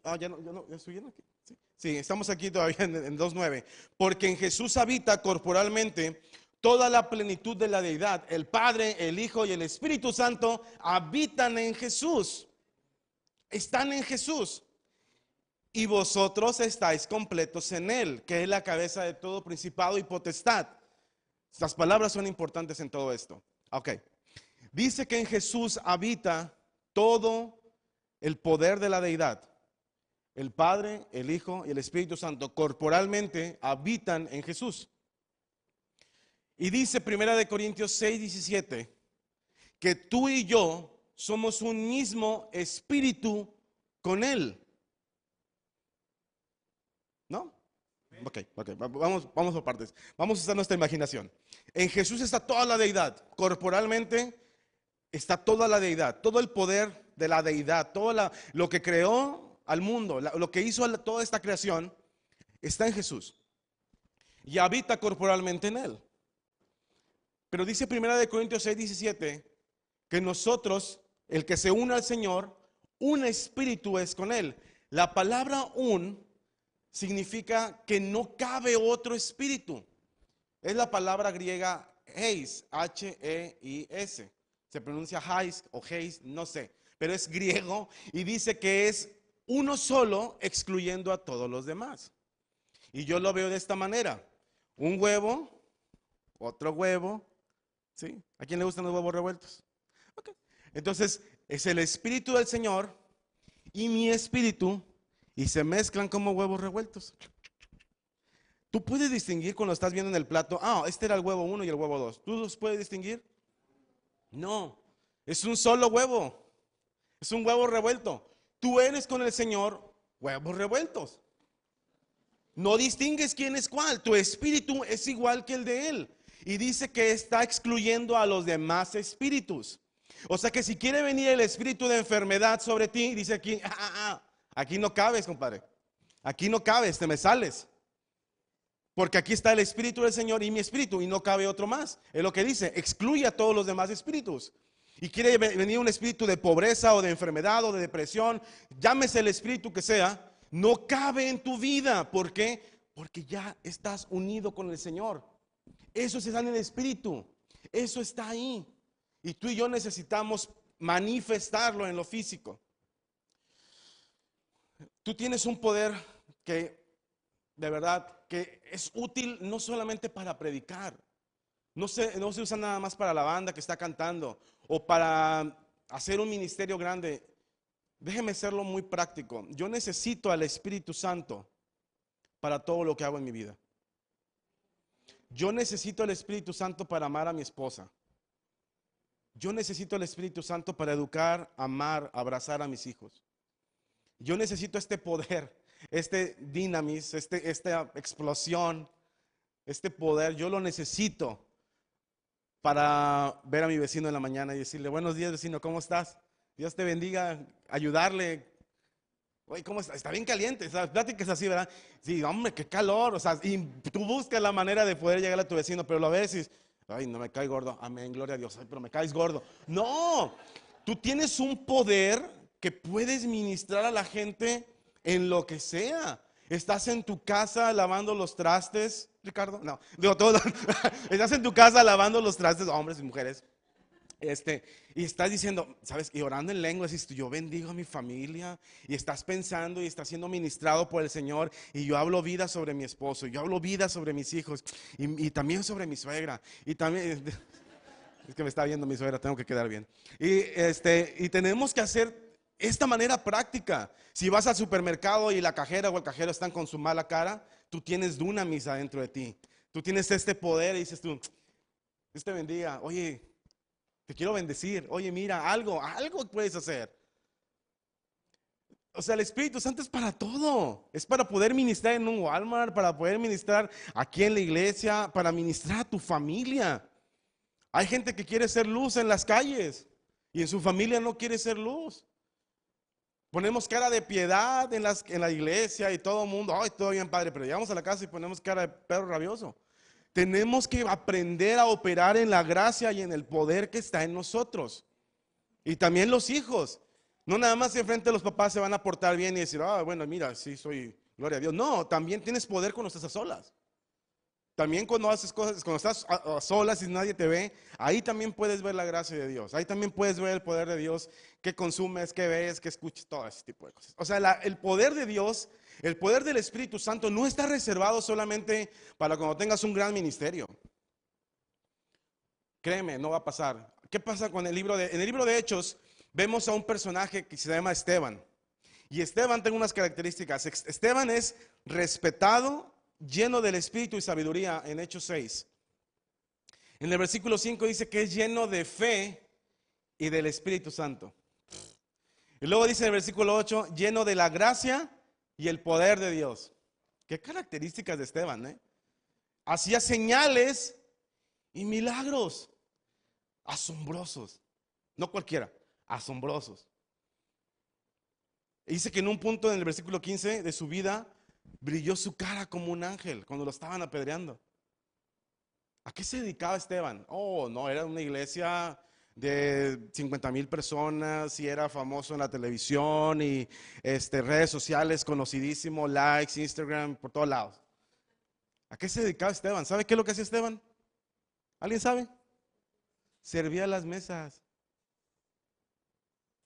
Ah, ya no, ya no, ya estoy aquí. Sí. estamos aquí todavía en, en 2.9. Porque en Jesús habita corporalmente toda la plenitud de la deidad. El Padre, el Hijo y el Espíritu Santo habitan en Jesús están en Jesús. Y vosotros estáis completos en Él, que es la cabeza de todo principado y potestad. Estas palabras son importantes en todo esto. Ok. Dice que en Jesús habita todo el poder de la deidad. El Padre, el Hijo y el Espíritu Santo corporalmente habitan en Jesús. Y dice Primera de Corintios 6, 17, que tú y yo somos un mismo espíritu con Él. ¿No? Ok, ok, vamos, vamos por partes. Vamos a usar nuestra imaginación. En Jesús está toda la deidad. Corporalmente está toda la deidad, todo el poder de la deidad, todo lo que creó al mundo, lo que hizo toda esta creación, está en Jesús. Y habita corporalmente en Él. Pero dice Primera de Corintios 6, 17, que nosotros el que se une al Señor, un espíritu es con Él. La palabra un significa que no cabe otro espíritu. Es la palabra griega heis, H-E-I-S. Se pronuncia heis o heis, no sé, pero es griego y dice que es uno solo excluyendo a todos los demás. Y yo lo veo de esta manera. Un huevo, otro huevo, ¿sí? ¿A quién le gustan los huevos revueltos? Entonces, es el Espíritu del Señor y mi Espíritu y se mezclan como huevos revueltos. Tú puedes distinguir cuando estás viendo en el plato, ah, este era el huevo 1 y el huevo 2. ¿Tú los puedes distinguir? No, es un solo huevo. Es un huevo revuelto. Tú eres con el Señor huevos revueltos. No distingues quién es cuál. Tu espíritu es igual que el de Él. Y dice que está excluyendo a los demás espíritus. O sea que si quiere venir el espíritu de enfermedad sobre ti, dice aquí, ah, ah, ah, aquí no cabes, compadre. Aquí no cabes, te me sales. Porque aquí está el espíritu del Señor y mi espíritu y no cabe otro más. Es lo que dice, excluye a todos los demás espíritus. Y quiere venir un espíritu de pobreza o de enfermedad o de depresión, llámese el espíritu que sea, no cabe en tu vida. ¿Por qué? Porque ya estás unido con el Señor. Eso se da en el espíritu. Eso está ahí. Y tú y yo necesitamos manifestarlo en lo físico. Tú tienes un poder que, de verdad, que es útil no solamente para predicar. No se, no se usa nada más para la banda que está cantando o para hacer un ministerio grande. Déjeme serlo muy práctico. Yo necesito al Espíritu Santo para todo lo que hago en mi vida. Yo necesito al Espíritu Santo para amar a mi esposa. Yo necesito el Espíritu Santo para educar, amar, abrazar a mis hijos. Yo necesito este poder, este dinamis, este, esta explosión, este poder. Yo lo necesito para ver a mi vecino en la mañana y decirle, buenos días vecino, ¿cómo estás? Dios te bendiga, ayudarle. Oye, ¿cómo está? Está bien caliente, es así, ¿verdad? Sí, hombre, qué calor, o sea, y tú buscas la manera de poder llegar a tu vecino, pero ves y Ay, no me cae gordo. Amén, gloria a Dios. Ay, pero me caes gordo. No, tú tienes un poder que puedes ministrar a la gente en lo que sea. Estás en tu casa lavando los trastes, Ricardo. No, digo todo. Estás en tu casa lavando los trastes, hombres y mujeres. Este, y estás diciendo, ¿sabes? Y orando en lengua, dices, yo bendigo a mi familia. Y estás pensando y estás siendo ministrado por el Señor. Y yo hablo vida sobre mi esposo. Yo hablo vida sobre mis hijos. Y, también sobre mi suegra. Y también... Es que me está viendo mi suegra, tengo que quedar bien. Y, este, y tenemos que hacer esta manera práctica. Si vas al supermercado y la cajera o el cajero están con su mala cara, tú tienes misa dentro de ti. Tú tienes este poder y dices tú, Dios te bendiga. Oye, te quiero bendecir. Oye, mira, algo, algo puedes hacer. O sea, el Espíritu Santo es para todo. Es para poder ministrar en un Walmart, para poder ministrar aquí en la iglesia, para ministrar a tu familia. Hay gente que quiere ser luz en las calles y en su familia no quiere ser luz. Ponemos cara de piedad en, las, en la iglesia y todo el mundo, ay, todo bien padre, pero llegamos a la casa y ponemos cara de perro rabioso. Tenemos que aprender a operar en la gracia y en el poder que está en nosotros. Y también los hijos. No nada más enfrente de los papás se van a portar bien y decir, ah, bueno, mira, sí, soy, gloria a Dios. No, también tienes poder cuando estás a solas. También cuando haces cosas, cuando estás a, solas y nadie te ve, ahí también puedes ver la gracia de Dios. Ahí también puedes ver el poder de Dios que consumes, que ves, que escuches, todo ese tipo de cosas. O sea, el poder de Dios, el poder del Espíritu Santo no está reservado solamente para cuando tengas un gran ministerio. Créeme, no va a pasar. ¿Qué pasa con el libro de, en el libro de Hechos vemos a un personaje que se llama Esteban. Y Esteban tiene unas características. Esteban es respetado lleno del Espíritu y sabiduría en Hechos 6. En el versículo 5 dice que es lleno de fe y del Espíritu Santo. Y luego dice en el versículo 8, lleno de la gracia y el poder de Dios. Qué características de Esteban, ¿eh? Hacía señales y milagros asombrosos. No cualquiera, asombrosos. dice que en un punto en el versículo 15 de su vida brilló su cara como un ángel cuando lo estaban apedreando. ¿A qué se dedicaba Esteban? Oh, no, era una iglesia de 50 mil personas y era famoso en la televisión y este, redes sociales, conocidísimo, likes, Instagram, por todos lados. ¿A qué se dedicaba Esteban? ¿Sabe qué es lo que hacía Esteban? ¿Alguien sabe? Servía las mesas.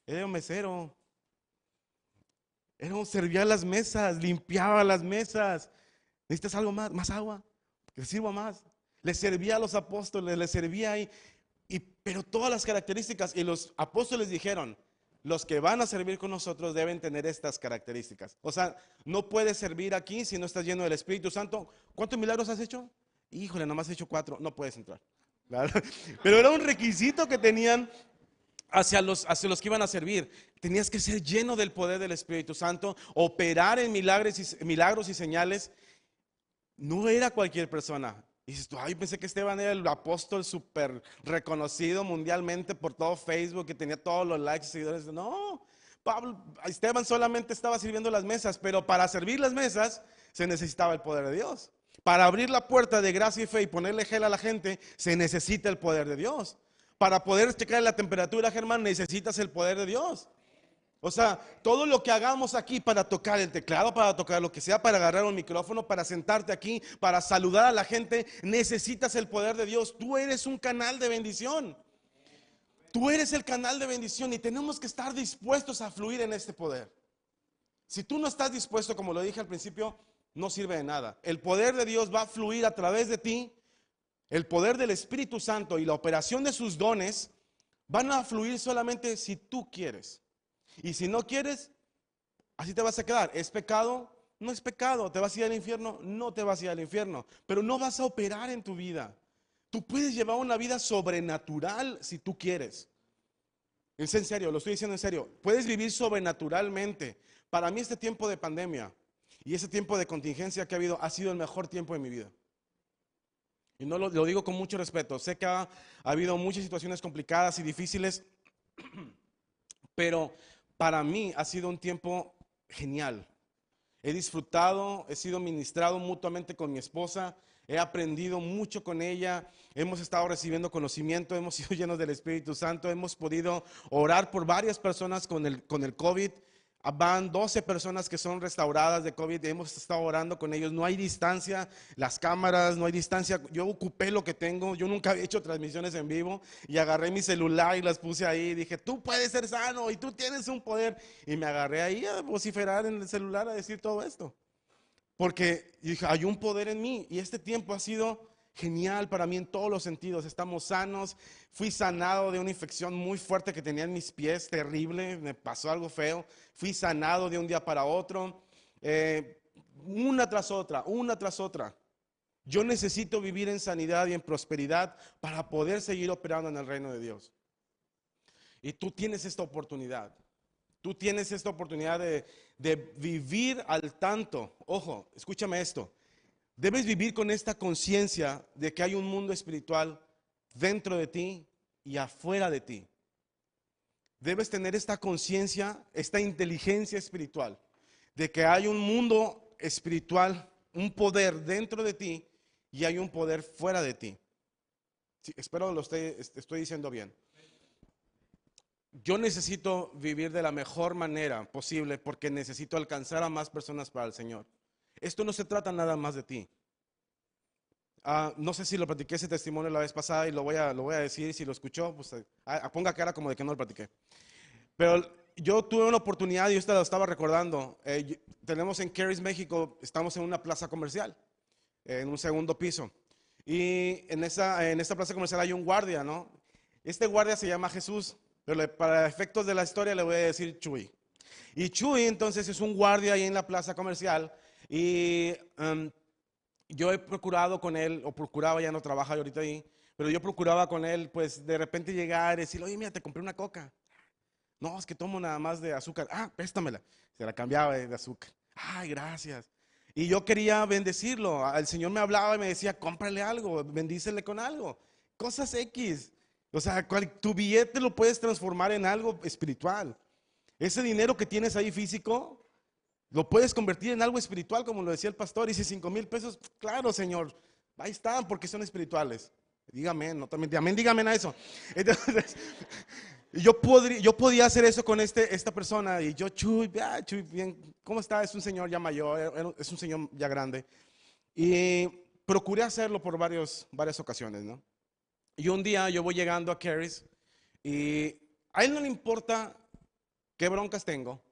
Era un mesero. Era servía las mesas, limpiaba las mesas. ¿Necesitas algo más? ¿Más agua? Que sirva más. Le servía a los apóstoles, le servía ahí. Y, pero todas las características, y los apóstoles dijeron, los que van a servir con nosotros deben tener estas características. O sea, no puedes servir aquí si no estás lleno del Espíritu Santo. ¿Cuántos milagros has hecho? Híjole, nomás has hecho cuatro. No puedes entrar. Pero era un requisito que tenían hacia los, hacia los que iban a servir. Tenías que ser lleno del poder del Espíritu Santo, operar en milagros y, milagros y señales. No era cualquier persona. Y dices ay, pensé que Esteban era el apóstol súper reconocido mundialmente por todo Facebook, que tenía todos los likes y seguidores. No, Pablo, Esteban solamente estaba sirviendo las mesas, pero para servir las mesas se necesitaba el poder de Dios. Para abrir la puerta de gracia y fe y ponerle gel a la gente, se necesita el poder de Dios. Para poder checar la temperatura, Germán, necesitas el poder de Dios. O sea, todo lo que hagamos aquí para tocar el teclado, para tocar lo que sea, para agarrar un micrófono, para sentarte aquí, para saludar a la gente, necesitas el poder de Dios. Tú eres un canal de bendición. Tú eres el canal de bendición y tenemos que estar dispuestos a fluir en este poder. Si tú no estás dispuesto, como lo dije al principio, no sirve de nada. El poder de Dios va a fluir a través de ti el poder del Espíritu Santo y la operación de sus dones van a fluir solamente si tú quieres. Y si no quieres, así te vas a quedar. ¿Es pecado? No es pecado. ¿Te vas a ir al infierno? No te vas a ir al infierno. Pero no vas a operar en tu vida. Tú puedes llevar una vida sobrenatural si tú quieres. Es en serio, lo estoy diciendo en serio. Puedes vivir sobrenaturalmente. Para mí este tiempo de pandemia y ese tiempo de contingencia que ha habido ha sido el mejor tiempo de mi vida. Y no lo, digo con mucho respeto. Sé que ha, habido muchas situaciones complicadas y difíciles, pero para mí ha sido un tiempo genial. He disfrutado, he sido ministrado mutuamente con mi esposa, he aprendido mucho con ella, hemos estado recibiendo conocimiento, hemos sido llenos del Espíritu Santo, hemos podido orar por varias personas con el, con el COVID Van 12 personas que son restauradas de COVID, hemos estado orando con ellos, no hay distancia, las cámaras, no hay distancia, yo ocupé lo que tengo, yo nunca había hecho transmisiones en vivo y agarré mi celular y las puse ahí, dije, tú puedes ser sano y tú tienes un poder, y me agarré ahí a vociferar en el celular a decir todo esto, porque dije, hay un poder en mí y este tiempo ha sido genial para mí en todos los sentidos. Estamos sanos. Fui sanado de una infección muy fuerte que tenía en mis pies, terrible. Me pasó algo feo. Fui sanado de un día para otro. Eh, una tras otra, una tras otra. Yo necesito vivir en sanidad y en prosperidad para poder seguir operando en el reino de Dios. Y tú tienes esta oportunidad. Tú tienes esta oportunidad de, de vivir al tanto. Ojo, escúchame esto. Debes vivir con esta conciencia de que hay un mundo espiritual dentro de ti y afuera de ti. Debes tener esta conciencia, esta inteligencia espiritual, de que hay un mundo espiritual, un poder dentro de ti y hay un poder fuera de ti. espero lo estoy, diciendo bien. Yo necesito vivir de la mejor manera posible porque necesito alcanzar a más personas para el Señor. Esto no se trata nada más de ti. Ah, no sé si lo platiqué ese testimonio la vez pasada y lo voy a, lo voy a decir. Si lo escuchó, pues eh, ah, ponga cara como de que no lo platiqué. Pero yo tuve una oportunidad y usted lo estaba recordando. Eh, tenemos en Caris, México, estamos en una plaza comercial, en un segundo piso. Y en esa, en esta plaza comercial hay un guardia, ¿no? Este guardia se llama Jesús, pero para efectos de la historia le voy a decir Chuy. Y Chuy entonces es un guardia ahí en la plaza comercial y em, yo he procurado con él, o procuraba, ya no trabaja ahorita ahí, pero yo procuraba con él, pues de repente llegar y decirle, oye, mira, te compré una coca. No, es que tomo nada más de azúcar. Ah, préstamela. Se la cambiaba de azúcar. Ay, gracias. Y yo quería bendecirlo. El Señor me hablaba y me decía, cómprale algo, bendícele con algo. Cosas X. O sea, tu billete lo puedes transformar en algo espiritual. Ese dinero que tienes ahí físico, lo puedes convertir en algo espiritual, como lo decía el pastor. Y si cinco mil pesos, claro, Señor, ahí están porque son espirituales. Dígame, no también, amén, dígame a eso. Entonces, yo, podría, yo podía hacer eso con este, esta persona. Y yo, Chuy, Chuy, bien, ¿cómo está? Es un señor ya mayor, es un señor ya grande. Y procuré hacerlo por varios, varias ocasiones, ¿no? Y un día yo voy llegando a Caris y a él no le importa qué broncas tengo,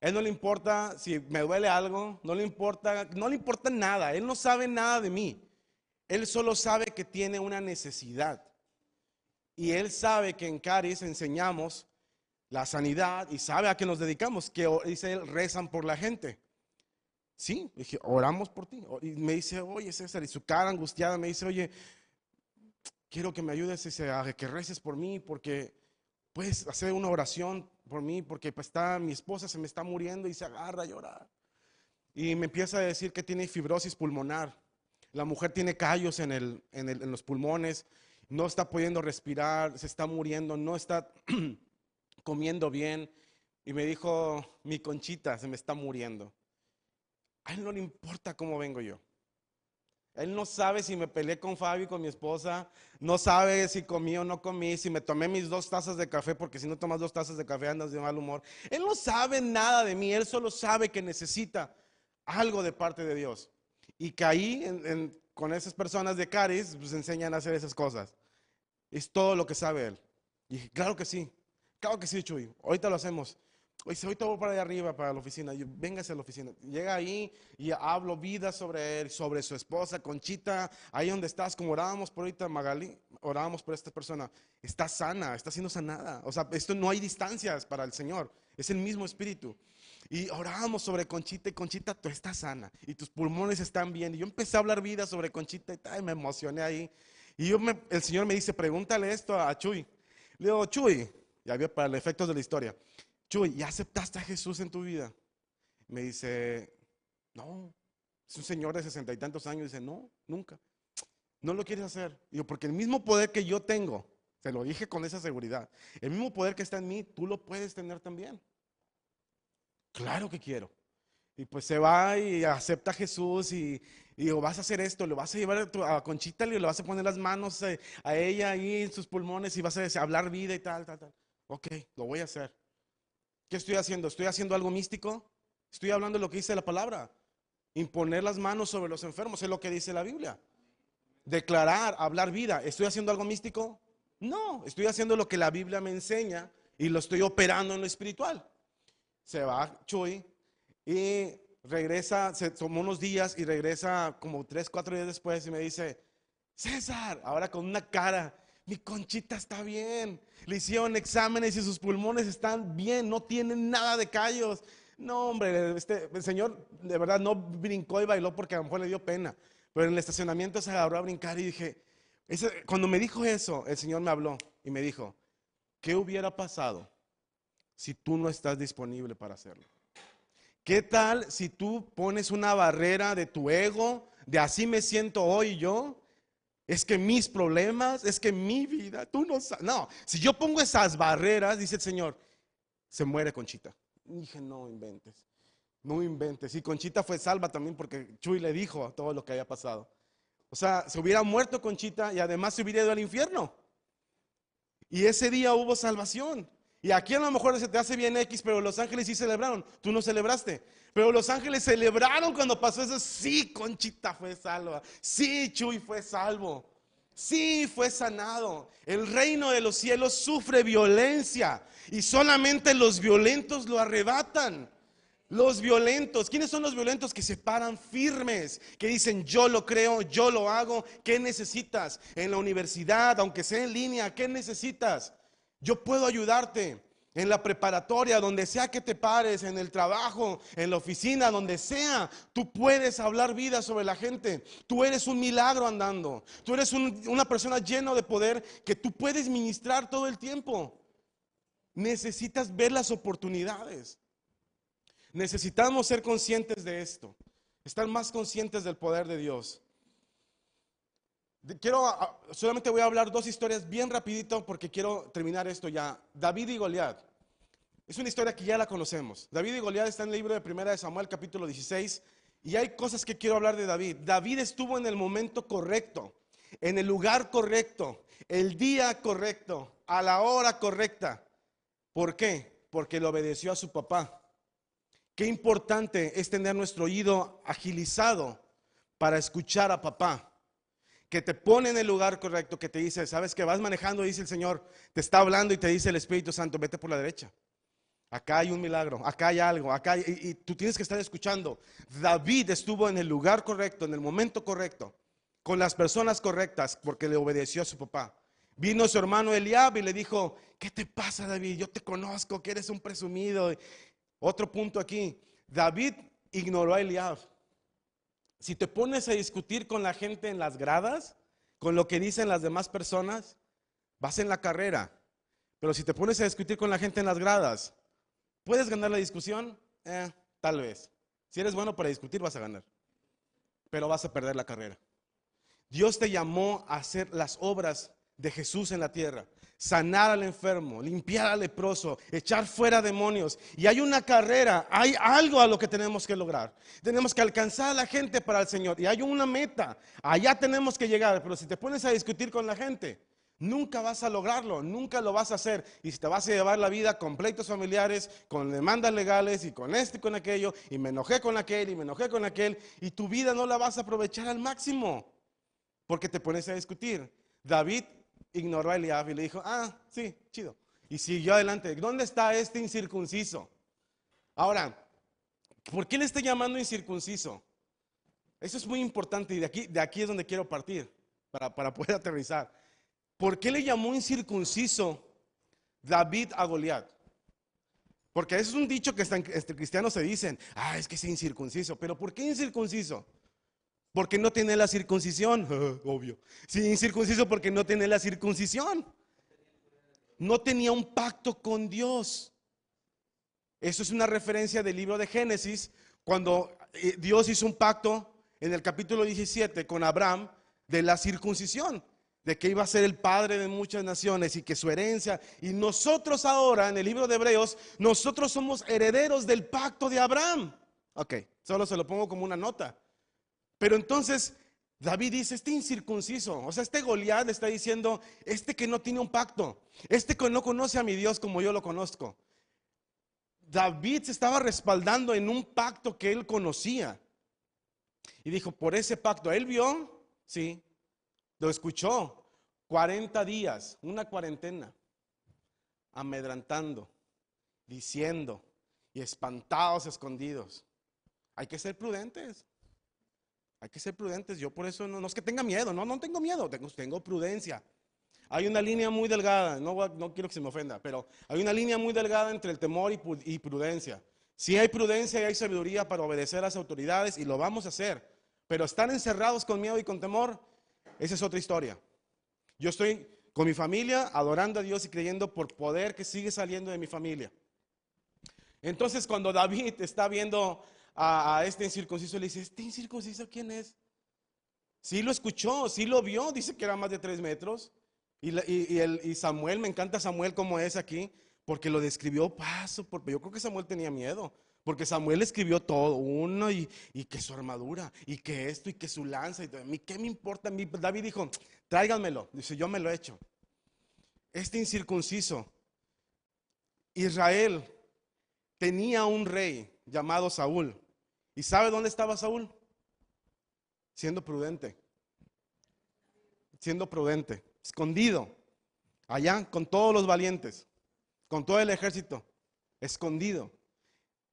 él no le importa si me duele algo, no le importa, no le importa nada. Él no sabe nada de mí. Él solo sabe que tiene una necesidad. Y él sabe que en Caris enseñamos la sanidad y sabe a qué nos dedicamos, que dice él, rezan por la gente. Sí, dije, oramos por ti. Y me dice, oye César, y su cara angustiada me dice, oye, quiero que me ayudes a que reces por mí porque puedes hacer una oración por mí porque pues está, mi esposa se me está muriendo y se agarra a llorar. Y me empieza a decir que tiene fibrosis pulmonar. La mujer tiene callos en, el, en, el, en los pulmones, no está pudiendo respirar, se está muriendo, no está comiendo bien. Y me dijo, mi conchita se me está muriendo. A él no le importa cómo vengo yo. Él no sabe si me peleé con Fabi, con mi esposa, no sabe si comí o no comí, si me tomé mis dos tazas de café, porque si no tomas dos tazas de café andas de mal humor. Él no sabe nada de mí, él solo sabe que necesita algo de parte de Dios. Y que ahí, con esas personas de Caris, pues enseñan a hacer esas cosas. Es todo lo que sabe él. Y claro que sí, claro que sí, Chuy, ahorita lo hacemos. Oye, ahorita voy para allá arriba, para la oficina. Yo, véngase a la oficina. Llega ahí y hablo vida sobre él, sobre su esposa, Conchita. Ahí donde estás, como orábamos por ahorita, Magali, orábamos por esta persona. Está sana, está siendo sanada. O sea, esto no hay distancias para el Señor. Es el mismo espíritu. Y orábamos sobre Conchita y Conchita, tú estás sana y tus pulmones están bien. Y yo empecé a hablar vida sobre Conchita y, tal, y me emocioné ahí. Y yo el Señor me dice, pregúntale esto a Chuy. Le digo, Chuy, ya vio para los efectos de la historia. Chuy, ¿ya aceptaste a Jesús en tu vida? Me dice, no. Es un señor de sesenta y tantos años. Dice, no, nunca. No lo quieres hacer. Digo, porque el mismo poder que yo tengo, se lo dije con esa seguridad, el mismo poder que está en mí, tú lo puedes tener también. Claro que quiero. Y pues se va y acepta a Jesús y, digo, vas a hacer esto, le vas a llevar a, Conchita y le vas a poner las manos a, eh, a ella ahí en sus pulmones y vas a hablar vida y tal, tal, tal. Ok, lo voy a hacer. ¿Qué estoy haciendo? ¿Estoy haciendo algo místico? Estoy hablando de lo que dice la palabra. Imponer las manos sobre los enfermos es lo que dice la Biblia. Declarar, hablar vida. ¿Estoy haciendo algo místico? No, estoy haciendo lo que la Biblia me enseña y lo estoy operando en lo espiritual. Se va Chuy y regresa, se tomó unos días y regresa como tres, cuatro días después y me dice, César, ahora con una cara, mi conchita está bien. Le hicieron exámenes y sus pulmones están bien, no tienen nada de callos. No, hombre, este, el señor de verdad no brincó y bailó porque a lo mejor le dio pena. Pero en el estacionamiento se agarró a brincar y dije, cuando me dijo eso, el Señor me habló y me dijo, ¿qué hubiera pasado si tú no estás disponible para hacerlo? ¿Qué tal si tú pones una barrera de tu ego, de así me siento hoy yo? Es que mis problemas, es que mi vida, tú no sabes. No, si yo pongo esas barreras, dice el Señor, se muere Conchita. Dije, no inventes, no inventes. Y Conchita fue salva también porque Chuy le dijo todo lo que había pasado. O sea, se hubiera muerto Conchita y además se hubiera ido al infierno. Y ese día hubo salvación. Y aquí a lo mejor se te hace bien X, pero los ángeles sí celebraron. Tú no celebraste. Pero los ángeles celebraron cuando pasó eso. Sí, Conchita fue salva. Sí, Chuy fue salvo. Sí, fue sanado. El reino de los cielos sufre violencia y solamente los violentos lo arrebatan. Los violentos, ¿quiénes son los violentos que se paran firmes? Que dicen, yo lo creo, yo lo hago, ¿qué necesitas? En la universidad, aunque sea en línea, ¿qué necesitas? Yo puedo ayudarte en la preparatoria, donde sea que te pares, en el trabajo, en la oficina, donde sea, tú puedes hablar vida sobre la gente. Tú eres un milagro andando. Tú eres una persona llena de poder que tú puedes ministrar todo el tiempo. Necesitas ver las oportunidades. Necesitamos ser conscientes de esto, estar más conscientes del poder de Dios. Quiero, solamente voy a hablar dos historias bien rapidito porque quiero terminar esto ya. David y Goliat. Es una historia que ya la conocemos. David y Goliat está en el libro de Primera de Samuel capítulo 16 y hay cosas que quiero hablar de David. David estuvo en el momento correcto, en el lugar correcto, el día correcto, a la hora correcta. ¿Por qué? Porque le obedeció a su papá. Qué importante es tener nuestro oído agilizado para escuchar a papá que te pone en el lugar correcto, que te dice, sabes que vas manejando, dice el Señor, te está hablando y te dice el Espíritu Santo, vete por la derecha. Acá hay un milagro, acá hay algo, acá hay, y, tú tienes que estar escuchando. David estuvo en el lugar correcto, en el momento correcto, con las personas correctas, porque le obedeció a su papá. Vino su hermano Eliab y le dijo, ¿qué te pasa David? Yo te conozco, que eres un presumido. Otro punto aquí, David ignoró a Eliab. Si te pones a discutir con la gente en las gradas, con lo que dicen las demás personas, vas en la carrera. Pero si te pones a discutir con la gente en las gradas, ¿Puedes ganar la discusión? Eh, tal vez. Si eres bueno para discutir, vas a ganar. Pero vas a perder la carrera. Dios te llamó a hacer las obras de Jesús en la tierra. Sanar al enfermo, limpiar al leproso, echar fuera demonios. Y hay una carrera, hay algo a lo que tenemos que lograr. Tenemos que alcanzar a la gente para el Señor. Y hay una meta. Allá tenemos que llegar. Pero si te pones a discutir con la gente, Nunca vas a lograrlo, nunca lo vas a hacer. Y si te vas a llevar la vida con pleitos familiares, con demandas legales y con esto y con aquello, y me enojé con aquel y me enojé con aquel, y tu vida no la vas a aprovechar al máximo, porque te pones a discutir. David ignoró a Eliab y le dijo, ah, sí, chido. Y siguió adelante. ¿Dónde está este incircunciso? Ahora, ¿por qué le está llamando incircunciso? Eso es muy importante y de aquí, de aquí es donde quiero partir para, para poder aterrizar. ¿Por qué le llamó incircunciso David a Goliat? Porque eso es un dicho que este, cristianos se dicen, ah, es que es incircunciso. Pero ¿por qué incircunciso? Porque no tiene la circuncisión, obvio. Sí, incircunciso porque no tiene la circuncisión. No tenía un pacto con Dios. Eso es una referencia del libro de Génesis, cuando eh, Dios hizo un pacto en el capítulo 17 con Abraham de la circuncisión de que iba a ser el padre de muchas naciones y que su herencia, y nosotros ahora en el libro de Hebreos, nosotros somos herederos del pacto de Abraham. Ok, solo se lo pongo como una nota. Pero entonces David dice, este incircunciso, o sea, este Goliat está diciendo, este que no tiene un pacto, este que no conoce a mi Dios como yo lo conozco. David se estaba respaldando en un pacto que él conocía. Y dijo, por ese pacto, él vio, sí, lo escuchó, 40 días, una cuarentena, amedrantando, diciendo y espantados, escondidos. Hay que ser prudentes. Hay que ser prudentes. Yo por eso no, no es que tenga miedo, no, no tengo miedo, tengo, prudencia. Hay una línea muy delgada, no, quiero que se me ofenda, pero hay una línea muy delgada entre el temor y, y prudencia. Si hay prudencia y hay sabiduría para obedecer a las autoridades y lo vamos a hacer, pero estar encerrados con miedo y con temor, esa es otra historia. Yo estoy con mi familia adorando a Dios y creyendo por poder que sigue saliendo de mi familia. Entonces cuando David está viendo a, este incircunciso, le dice, ¿este incircunciso quién es? Sí lo escuchó, sí lo vio, dice que era más de tres metros. Y, el, y Samuel, me encanta Samuel como es aquí, porque lo describió paso porque Yo creo que Samuel tenía miedo. Porque Samuel escribió todo, uno y, que su armadura, y que esto, y que su lanza, y todo. ¿Qué me importa? David dijo, tráiganmelo. Dice, yo me lo he hecho. Este incircunciso, Israel, tenía un rey llamado Saúl. ¿Y sabe dónde estaba Saúl? Siendo prudente. Siendo prudente, escondido, allá con todos los valientes, con todo el ejército, escondido.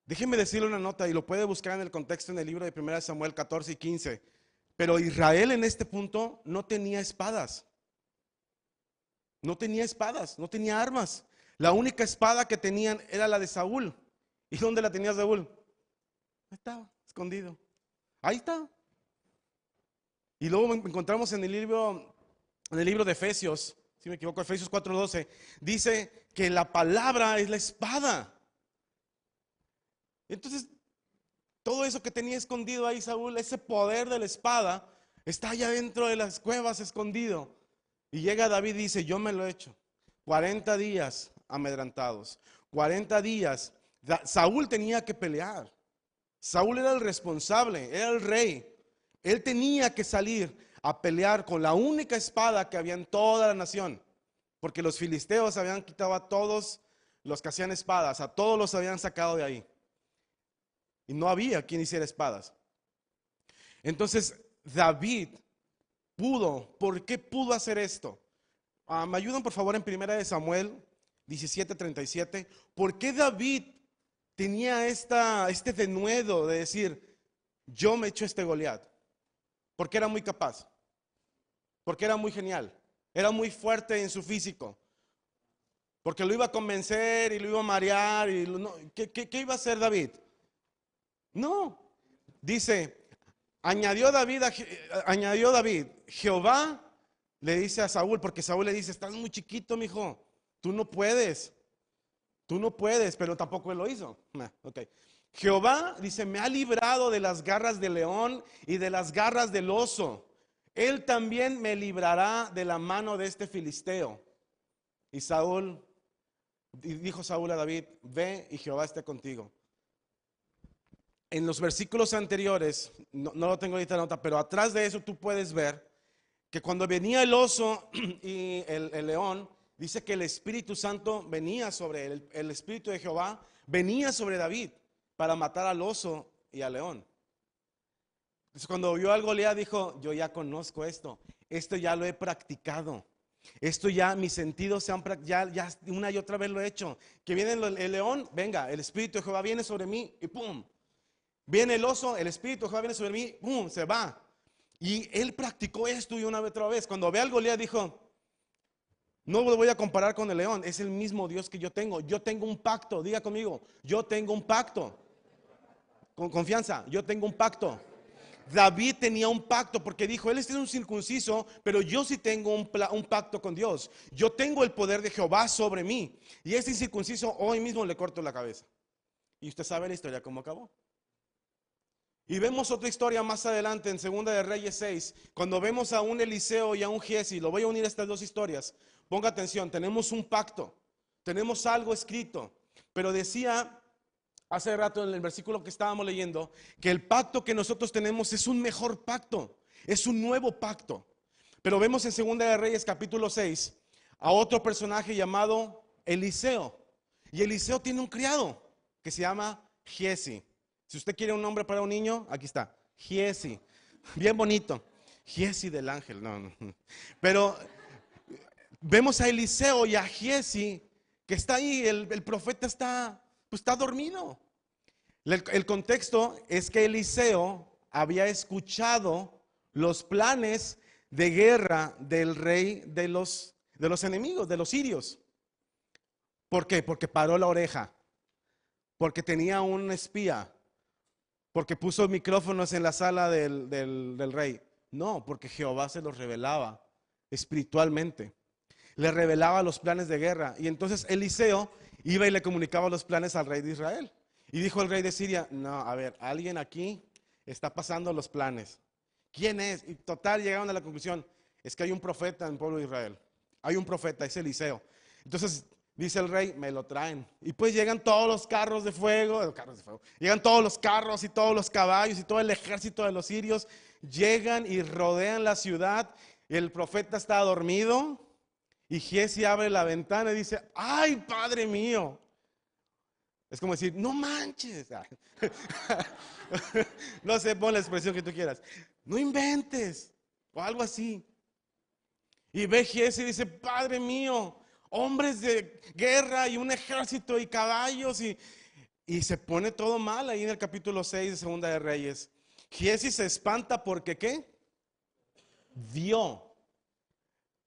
Déjeme decirle una nota y lo puede buscar en el contexto en el libro de 1 Samuel 14 y 15. Pero Israel en este punto no tenía espadas. No tenía espadas, no tenía armas. La única espada que tenían era la de Saúl. ¿Y dónde la tenía Saúl? Estaba, escondido. Ahí está. Y luego encontramos en el libro, en el libro de Efesios, si me equivoco, Efesios 4:12, dice que la palabra es la espada. Entonces, todo eso que tenía escondido ahí Saúl, ese poder de la espada, está allá dentro de las cuevas escondido. Y llega David y dice, yo me lo he hecho. 40 días amedrantados. 40 días. Saúl tenía que pelear. Saúl era el responsable, era el rey. Él tenía que salir a pelear con la única espada que había en toda la nación. Porque los filisteos habían quitado a todos los que hacían espadas, a todos los habían sacado de ahí. Y no había quien hiciera espadas. Entonces David pudo, ¿por qué pudo hacer esto? Ah, me ayudan por favor en primera de Samuel 17:37. ¿Por qué David tenía esta, este denuedo de decir, yo me echo este Goliat? Porque era muy capaz, porque era muy genial, era muy fuerte en su físico, porque lo iba a convencer y lo iba a marear. Y ¿qué, qué iba a hacer David? No. Dice, añadió David, añadió David, Jehová le dice a Saúl, porque Saúl le dice, estás muy chiquito, mijo, tú no puedes, tú no puedes, pero tampoco él lo hizo. Jehová dice, me ha librado de las garras del león y de las garras del oso. Él también me librará de la mano de este filisteo. Y Saúl, dijo Saúl a David, ve y Jehová esté contigo en los versículos anteriores, no, lo tengo ahorita nota, pero atrás de eso tú puedes ver que cuando venía el oso y el, león, dice que el Espíritu Santo venía sobre él, el, Espíritu de Jehová venía sobre David para matar al oso y al león. Entonces cuando vio al Goliat dijo, yo ya conozco esto, esto ya lo he practicado. Esto ya, mis sentidos se han ya, ya una y otra vez lo he hecho. Que viene el, león, venga, el Espíritu de Jehová viene sobre mí y pum, Viene el oso, el espíritu Jehová viene sobre mí, ¡pum! se va. Y él practicó esto y una vez otra vez. Cuando ve al Goliat dijo, no lo voy a comparar con el león, es el mismo Dios que yo tengo. Yo tengo un pacto, diga conmigo, yo tengo un pacto. Con confianza, yo tengo un pacto. David tenía un pacto porque dijo, él es un circunciso, pero yo sí tengo un, pacto con Dios. Yo tengo el poder de Jehová sobre mí. Y este incircunciso hoy mismo le corto la cabeza. Y usted sabe la historia cómo acabó. Y vemos otra historia más adelante en Segunda de Reyes 6, cuando vemos a un Eliseo y a un Giesi, lo voy a unir a estas dos historias. Ponga atención, tenemos un pacto, tenemos algo escrito, pero decía hace rato en el versículo que estábamos leyendo que el pacto que nosotros tenemos es un mejor pacto, es un nuevo pacto. Pero vemos en Segunda de Reyes capítulo 6 a otro personaje llamado Eliseo. Y Eliseo tiene un criado que se llama Giesi. Si usted quiere un nombre para un niño, aquí está. Giesi. Bien bonito. Giesi del ángel. No, no. Pero vemos a Eliseo y a Giesi que está ahí. El, profeta está, pues está dormido. El, contexto es que Eliseo había escuchado los planes de guerra del rey de los, de los enemigos, de los sirios. ¿Por qué? Porque paró la oreja, porque tenía un espía, porque puso micrófonos en la sala del, del rey. No, porque Jehová se los revelaba espiritualmente. Le revelaba los planes de guerra. Y entonces Eliseo iba y le comunicaba los planes al rey de Israel. Y dijo el rey de Siria, no, a ver, alguien aquí está pasando los planes. ¿Quién es? Y total llegaron a la conclusión, es que hay un profeta en el pueblo de Israel. Hay un profeta, es Eliseo. Entonces dice el rey, me lo traen. Y pues llegan todos los carros de fuego, carros de fuego, llegan todos los carros y todos los caballos y todo el ejército de los sirios, llegan y rodean la ciudad. El profeta está dormido y Giesi abre la ventana y dice, ay, Padre mío. Es como decir, no manches. no sé, pon la expresión que tú quieras. No inventes. O algo así. Y ve Giesi y dice, Padre mío, hombres de guerra y un ejército y caballos. Y, y se pone todo mal ahí en el capítulo 6 de Segunda de Reyes. Giesi se espanta porque ¿qué? Vio.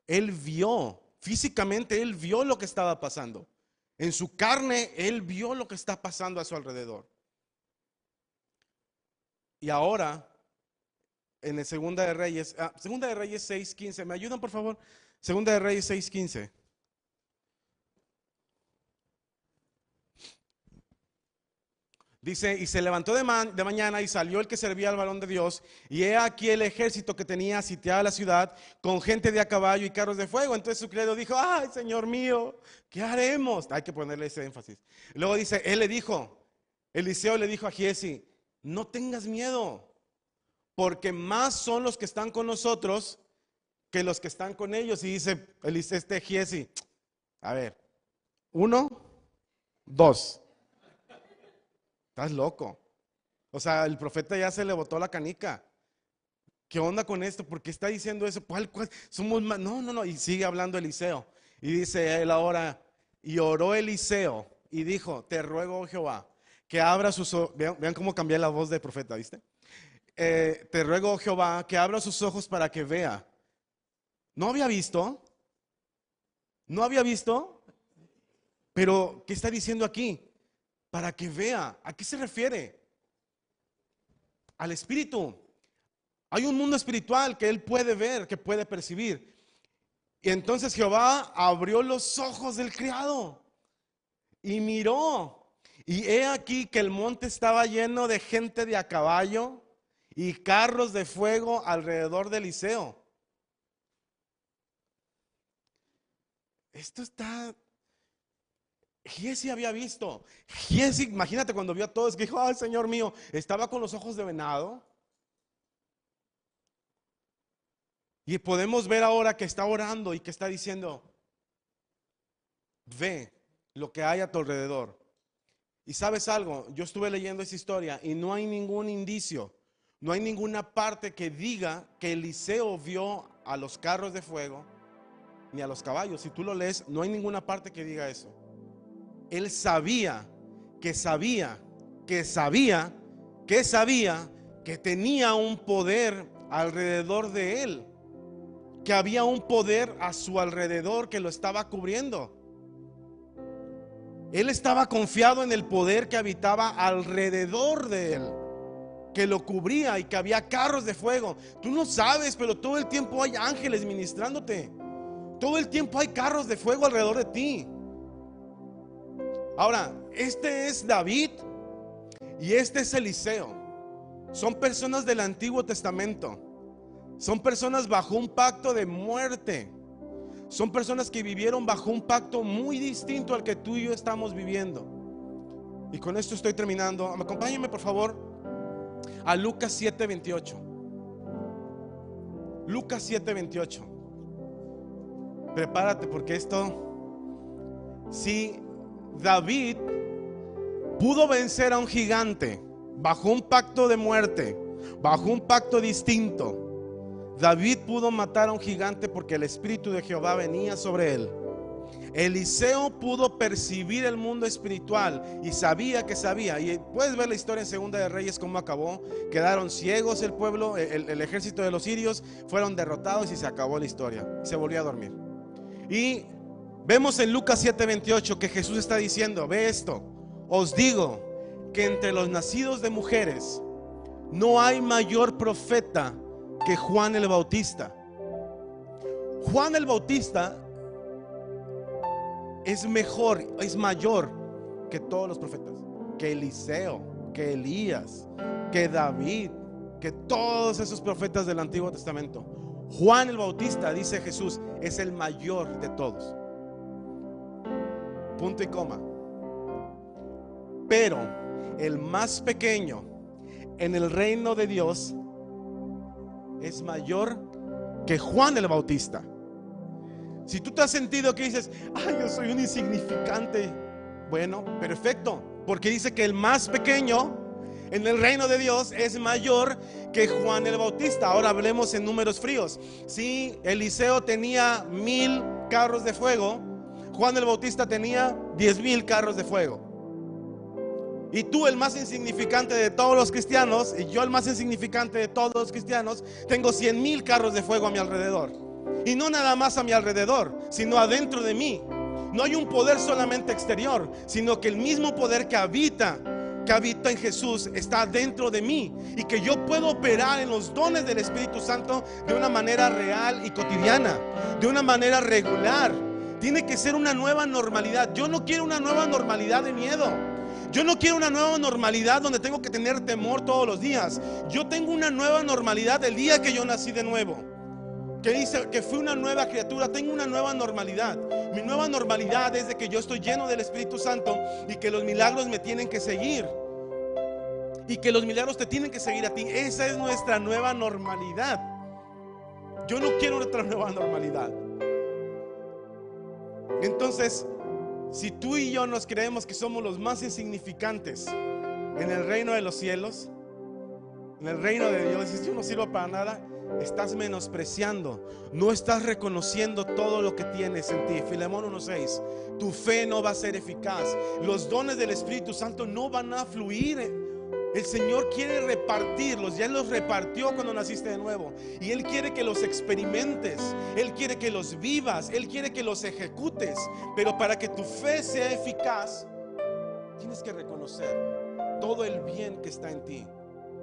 Él vio Físicamente él vio lo que estaba pasando. En su carne él vio lo que está pasando a su alrededor. Y ahora, en el Segunda de Reyes, ah, Segunda de Reyes 6.15, ¿me ayudan por favor? Segunda de Reyes 6.15. Dice, y se levantó de, mañana y salió el que servía al varón de Dios, y he aquí el ejército que tenía sitiada la ciudad con gente de a caballo y carros de fuego. Entonces su credo dijo, ay, Señor mío, ¿qué haremos? Hay que ponerle ese énfasis. Luego dice, él le dijo, Eliseo le dijo a Giesi, no tengas miedo, porque más son los que están con nosotros que los que están con ellos. Y dice este Giesi, a ver, uno, dos. Estás loco. O sea, el profeta ya se le botó la canica. ¿Qué onda con esto? ¿Por qué está diciendo eso? ¿Cuál, Somos más. No, no, no. Y sigue hablando Eliseo. Y dice él ahora, y oró Eliseo y dijo, te ruego, Jehová, que abra sus ojos. Vean, cómo cambié la voz del profeta, ¿viste? Eh, te ruego, Jehová, que abra sus ojos para que vea. ¿No había visto? ¿No había visto? Pero, ¿qué está diciendo aquí? Para que vea. ¿A qué se refiere? Al espíritu. Hay un mundo espiritual que él puede ver, que puede percibir. Y entonces Jehová abrió los ojos del criado y miró. Y he aquí que el monte estaba lleno de gente de a caballo y carros de fuego alrededor de Eliseo. Esto está Giesi había visto. Giesi, imagínate cuando vio a todos que dijo, ay Señor mío, estaba con los ojos de venado. Y podemos ver ahora que está orando y que está diciendo, ve lo que hay a tu alrededor. Y sabes algo, yo estuve leyendo esa historia y no hay ningún indicio, no hay ninguna parte que diga que Eliseo vio a los carros de fuego ni a los caballos. Si tú lo lees, no hay ninguna parte que diga eso él sabía que sabía, que sabía, que sabía que tenía un poder alrededor de él, que había un poder a su alrededor que lo estaba cubriendo. Él estaba confiado en el poder que habitaba alrededor de él, que lo cubría y que había carros de fuego. Tú no sabes, pero todo el tiempo hay ángeles ministrándote. Todo el tiempo hay carros de fuego alrededor de ti. Ahora, este es David y este es Eliseo. Son personas del Antiguo Testamento. Son personas bajo un pacto de muerte. Son personas que vivieron bajo un pacto muy distinto al que tú y yo estamos viviendo. Y con esto estoy terminando. Acompáñenme por favor a Lucas 7:28. Lucas 7:28. Prepárate porque esto sí David pudo vencer a un gigante bajo un pacto de muerte, bajo un pacto distinto. David pudo matar a un gigante porque el Espíritu de Jehová venía sobre él. Eliseo pudo percibir el mundo espiritual y sabía que sabía. Y puedes ver la historia en Segunda de Reyes cómo acabó. Quedaron ciegos el pueblo, el, ejército de los sirios, fueron derrotados y se acabó la historia. Se volvió a dormir. Y vemos en Lucas 7:28 que Jesús está diciendo, ve esto, os digo que entre los nacidos de mujeres no hay mayor profeta que Juan el Bautista. Juan el Bautista es mejor, es mayor que todos los profetas, que Eliseo, que Elías, que David, que todos esos profetas del Antiguo Testamento. Juan el Bautista, dice Jesús, es el mayor de todos. Punto y coma. Pero el más pequeño en el reino de Dios es mayor que Juan el Bautista. Si tú te has sentido que dices, ay, yo soy un insignificante, bueno, perfecto, porque dice que el más pequeño en el reino de Dios es mayor que Juan el Bautista. Ahora hablemos en números fríos. Si Eliseo tenía mil carros de fuego, Juan el Bautista tenía diez mil carros de fuego. Y tú el más insignificante de todos los cristianos, y yo el más insignificante de todos los cristianos, tengo cien mil carros de fuego a mi alrededor. Y no nada más a mi alrededor, sino adentro de mí. No hay un poder solamente exterior, sino que el mismo poder que habita, que habita en Jesús, está dentro de mí. Y que yo puedo operar en los dones del Espíritu Santo de una manera real y cotidiana, de una manera regular. Tiene que ser una nueva normalidad. Yo no quiero una nueva normalidad de miedo. Yo no quiero una nueva normalidad donde tengo que tener temor todos los días. Yo tengo una nueva normalidad el día que yo nací de nuevo. Que dice que fui una nueva criatura, tengo una nueva normalidad. Mi nueva normalidad es de que yo estoy lleno del Espíritu Santo y que los milagros me tienen que seguir. Y que los milagros te tienen que seguir a ti. Esa es nuestra nueva normalidad. Yo no quiero otra nueva normalidad. Entonces, si tú y yo nos creemos que somos los más insignificantes en el reino de los cielos, en el reino de Dios, si yo no sirvo para nada, estás menospreciando, no estás reconociendo todo lo que tienes en ti. Filemón 1:6, tu fe no va a ser eficaz, los dones del Espíritu Santo no van a fluir el Señor quiere repartirlos, ya los repartió cuando naciste de nuevo. Y Él quiere que los experimentes, Él quiere que los vivas, Él quiere que los ejecutes. Pero para que tu fe sea eficaz, tienes que reconocer todo el bien que está en ti.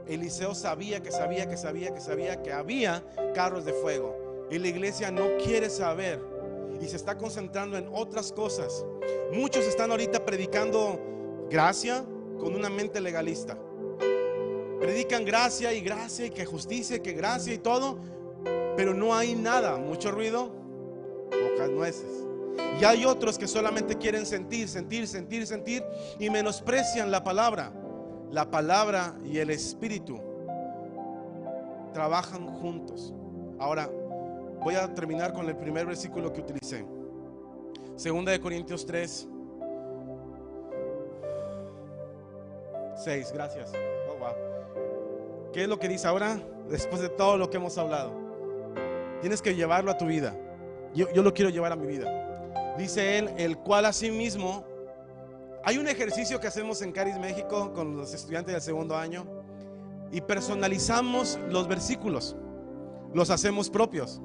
Eliseo sabía que sabía que sabía que sabía que había carros de fuego. Y la iglesia no quiere saber y se está concentrando en otras cosas. Muchos están ahorita predicando gracia con una mente legalista predican gracia y gracia y que justicia y que gracia y todo, pero no hay nada, mucho ruido, pocas nueces. Y hay otros que solamente quieren sentir, sentir, sentir, sentir y menosprecian la palabra. La palabra y el espíritu trabajan juntos. Ahora, voy a terminar con el primer versículo que utilicé. Segunda de Corintios 3. 6, gracias. ¿Qué es lo que dice ahora? Después de todo lo que hemos hablado. Tienes que llevarlo a tu vida. Yo, lo quiero llevar a mi vida. Dice él, el cual asimismo, hay un ejercicio que hacemos en Caris México con los estudiantes del segundo año y personalizamos los versículos. Los hacemos propios.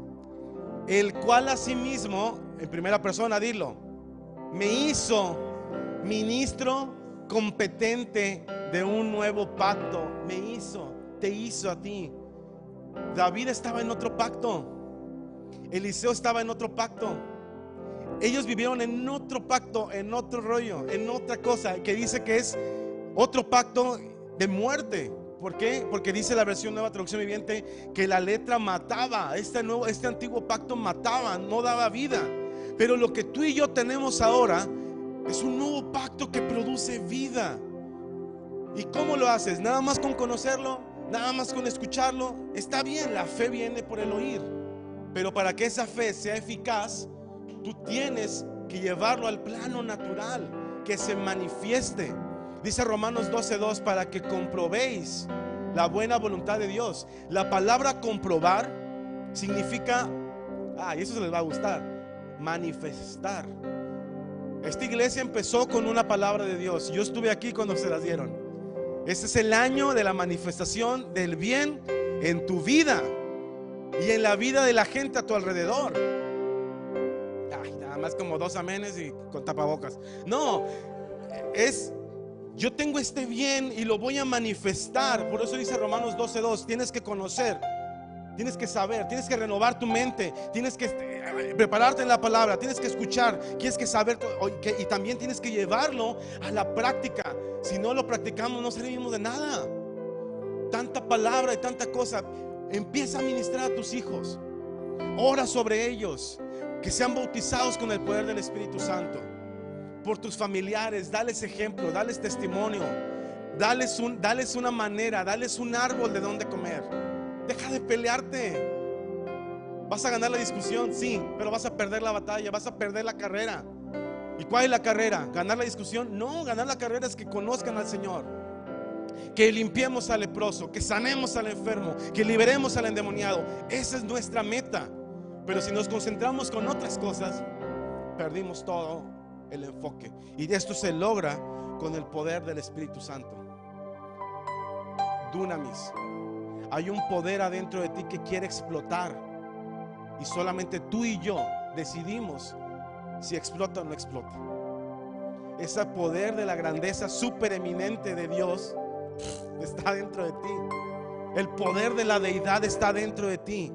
El cual asimismo, en primera persona, dilo, me hizo ministro competente de un nuevo pacto. Me hizo te hizo a ti. David estaba en otro pacto. Eliseo estaba en otro pacto. Ellos vivieron en otro pacto, en otro rollo, en otra cosa que dice que es otro pacto de muerte. ¿Por qué? Porque dice la versión nueva traducción viviente que la letra mataba. Este, nuevo, este antiguo pacto mataba, no daba vida. Pero lo que tú y yo tenemos ahora es un nuevo pacto que produce vida. ¿Y cómo lo haces? Nada más con conocerlo nada más con escucharlo, está bien, la fe viene por el oír. Pero para que esa fe sea eficaz, tú tienes que llevarlo al plano natural, que se manifieste. Dice Romanos 12:2 para que comprobéis la buena voluntad de Dios. La palabra comprobar significa, ah, y eso se les va a gustar, manifestar. Esta iglesia empezó con una palabra de Dios. Yo estuve aquí cuando se las dieron. Este es el año de la manifestación del bien en tu vida y en la vida de la gente a tu alrededor. Ay, nada más como dos amenes y con tapabocas. No, es yo tengo este bien y lo voy a manifestar. Por eso dice Romanos 12:2, tienes que conocer, tienes que saber, tienes que renovar tu mente, tienes que eh, prepararte en la palabra, tienes que escuchar, tienes que saber y también tienes que llevarlo a la práctica. Si no lo practicamos no servimos de nada. Tanta palabra y tanta cosa. Empieza a ministrar a tus hijos. Ora sobre ellos, que sean bautizados con el poder del Espíritu Santo por tus familiares, dales ejemplo, dales testimonio, dales, dales una manera, dales un árbol de donde comer. Deja de pelearte. ¿Vas a ganar la discusión? Sí, pero vas a perder la batalla, vas a perder la carrera. ¿Y cuál es la carrera? ¿Ganar la discusión? No, ganar la carrera es que conozcan al Señor. Que limpiemos al leproso, que sanemos al enfermo, que liberemos al endemoniado. Esa es nuestra meta. Pero si nos concentramos con otras cosas, perdimos todo el enfoque. Y esto se logra con el poder del Espíritu Santo. Dunamis. Hay un poder adentro de ti que quiere explotar. Y solamente tú y yo decidimos si explota o no explota. Ese poder de la grandeza supereminente de Dios está dentro de ti. El poder de la deidad está dentro de ti.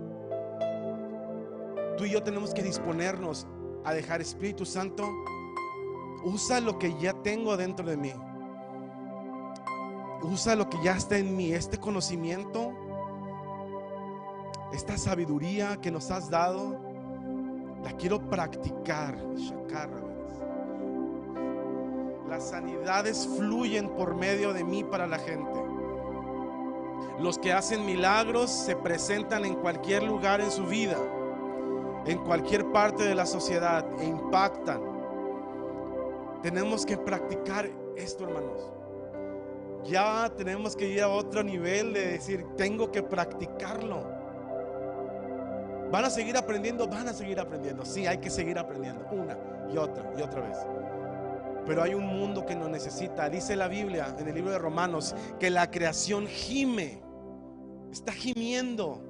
Tú y yo tenemos que disponernos a dejar Espíritu Santo Usa lo que ya tengo dentro de mí. Usa lo que ya está en mí, este conocimiento, esta sabiduría que nos has dado, la quiero practicar. Las sanidades fluyen por medio de mí para la gente. Los que hacen milagros se presentan en cualquier lugar en su vida, en cualquier parte de la sociedad e impactan tenemos que practicar esto, hermanos. Ya tenemos que ir a otro nivel de decir, tengo que practicarlo. ¿Van a seguir aprendiendo? Van a seguir aprendiendo. Sí, hay que seguir aprendiendo. Una y otra y otra vez. Pero hay un mundo que nos necesita. Dice la Biblia en el libro de Romanos que la creación gime. Está gimiendo.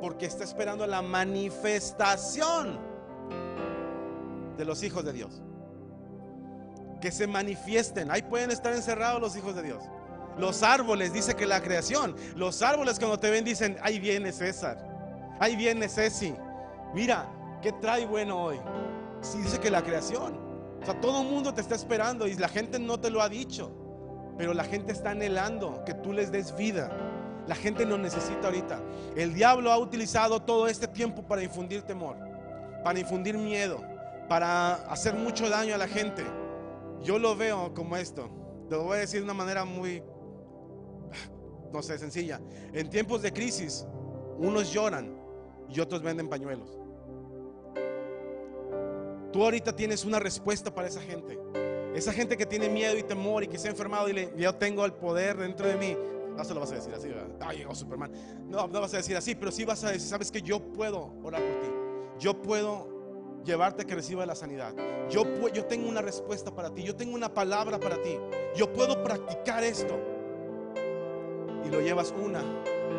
Porque está esperando la manifestación de los hijos de Dios. Que se manifiesten. Ahí pueden estar encerrados los hijos de Dios. Los árboles, dice que la creación. Los árboles cuando te ven dicen, ahí viene César. Ahí viene Ceci. Mira, ¿qué trae bueno hoy? Si dice que la creación. O sea, todo el mundo te está esperando y la gente no te lo ha dicho. Pero la gente está anhelando que tú les des vida. La gente no necesita ahorita. El diablo ha utilizado todo este tiempo para infundir temor, para infundir miedo, para hacer mucho daño a la gente. Yo lo veo como esto. Te lo voy a decir de una manera muy, no sé, sencilla. En tiempos de crisis, unos lloran y otros venden pañuelos. Tú ahorita tienes una respuesta para esa gente. Esa gente que tiene miedo y temor y que se ha enfermado y le, yo tengo el poder dentro de mí. No se lo vas a decir así, Ay, llegó Superman. No, no vas a decir así, pero sí vas a decir, sabes que yo puedo orar por ti. Yo puedo llevarte a que reciba la sanidad. Yo, yo tengo una respuesta para ti, yo tengo una palabra para ti. Yo puedo practicar esto. Y lo llevas una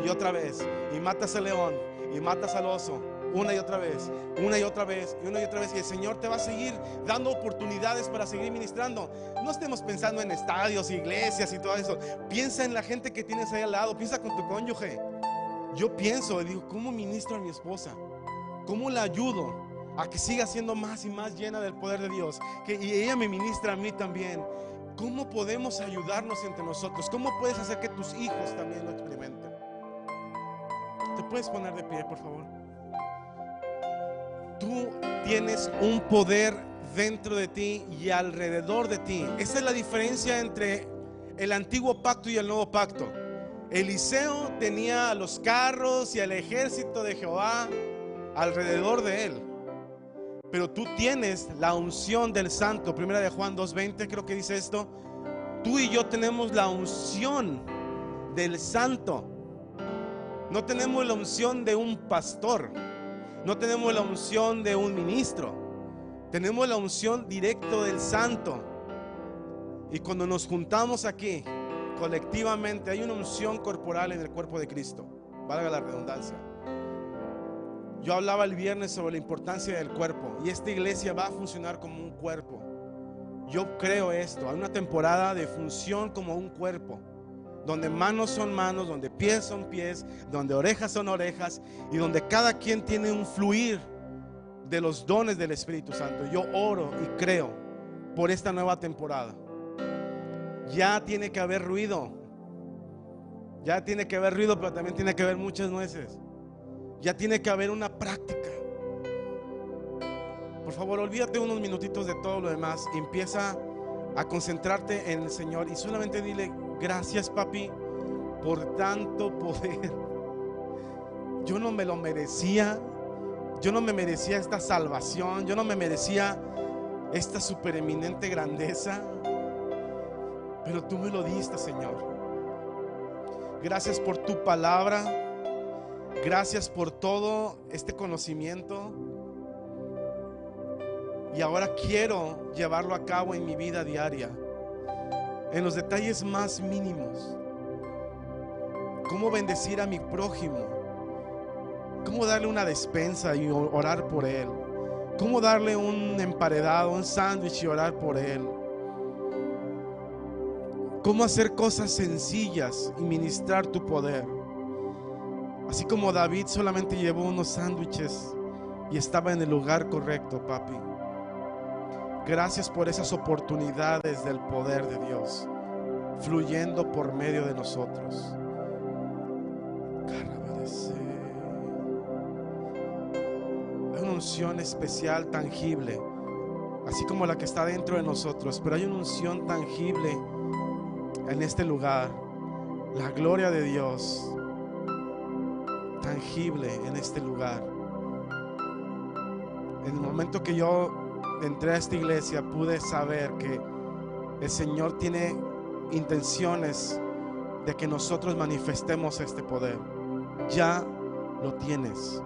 y otra vez. Y matas al león y matas al oso. Una y otra vez, una y otra vez, y una y otra vez. Y el Señor te va a seguir dando oportunidades para seguir ministrando. No estemos pensando en estadios, iglesias y todo eso. Piensa en la gente que tienes ahí al lado. Piensa con tu cónyuge. Yo pienso y digo, ¿cómo ministro a mi esposa? ¿Cómo la ayudo? a que siga siendo más y más llena del poder de Dios. Que, y ella me ministra a mí también. ¿Cómo podemos ayudarnos entre nosotros? ¿Cómo puedes hacer que tus hijos también lo experimenten? ¿Te puedes poner de pie, por favor? Tú tienes un poder dentro de ti y alrededor de ti. Esa es la diferencia entre el antiguo pacto y el nuevo pacto. Eliseo tenía a los carros y al ejército de Jehová alrededor de él. Pero tú tienes la unción del santo. Primera de Juan 2.20 creo que dice esto. Tú y yo tenemos la unción del santo. No tenemos la unción de un pastor. No tenemos la unción de un ministro. Tenemos la unción directo del Santo. Y cuando nos juntamos aquí, colectivamente, hay una unción corporal en el cuerpo de Cristo. Valga la redundancia. Yo hablaba el viernes sobre la importancia del cuerpo y esta iglesia va a funcionar como un cuerpo. Yo creo esto, hay una temporada de función como un cuerpo, donde manos son manos, donde pies son pies, donde orejas son orejas y donde cada quien tiene un fluir de los dones del Espíritu Santo. Yo oro y creo por esta nueva temporada. Ya tiene que haber ruido. Ya tiene que haber ruido, pero también tiene que haber muchas nueces. Ya tiene que haber una práctica. Por favor, olvídate unos minutitos de todo lo demás y empieza a concentrarte en el Señor y solamente dile, gracias papi por tanto poder. Yo no me lo merecía, yo no me merecía esta salvación, yo no me merecía esta supereminente grandeza, pero tú me lo diste, Señor. Gracias por tu palabra. Gracias por todo este conocimiento. Y ahora quiero llevarlo a cabo en mi vida diaria, en los detalles más mínimos. Cómo bendecir a mi prójimo. Cómo darle una despensa y orar por él. Cómo darle un emparedado, un sándwich y orar por él. Cómo hacer cosas sencillas y ministrar tu poder. Así como David solamente llevó unos sándwiches y estaba en el lugar correcto, papi. Gracias por esas oportunidades del poder de Dios fluyendo por medio de nosotros. Hay una unción especial, tangible, así como la que está dentro de nosotros, pero hay una unción tangible en este lugar. La gloria de Dios tangible en este lugar. En el momento que yo entré a esta iglesia pude saber que el Señor tiene intenciones de que nosotros manifestemos este poder. Ya lo tienes.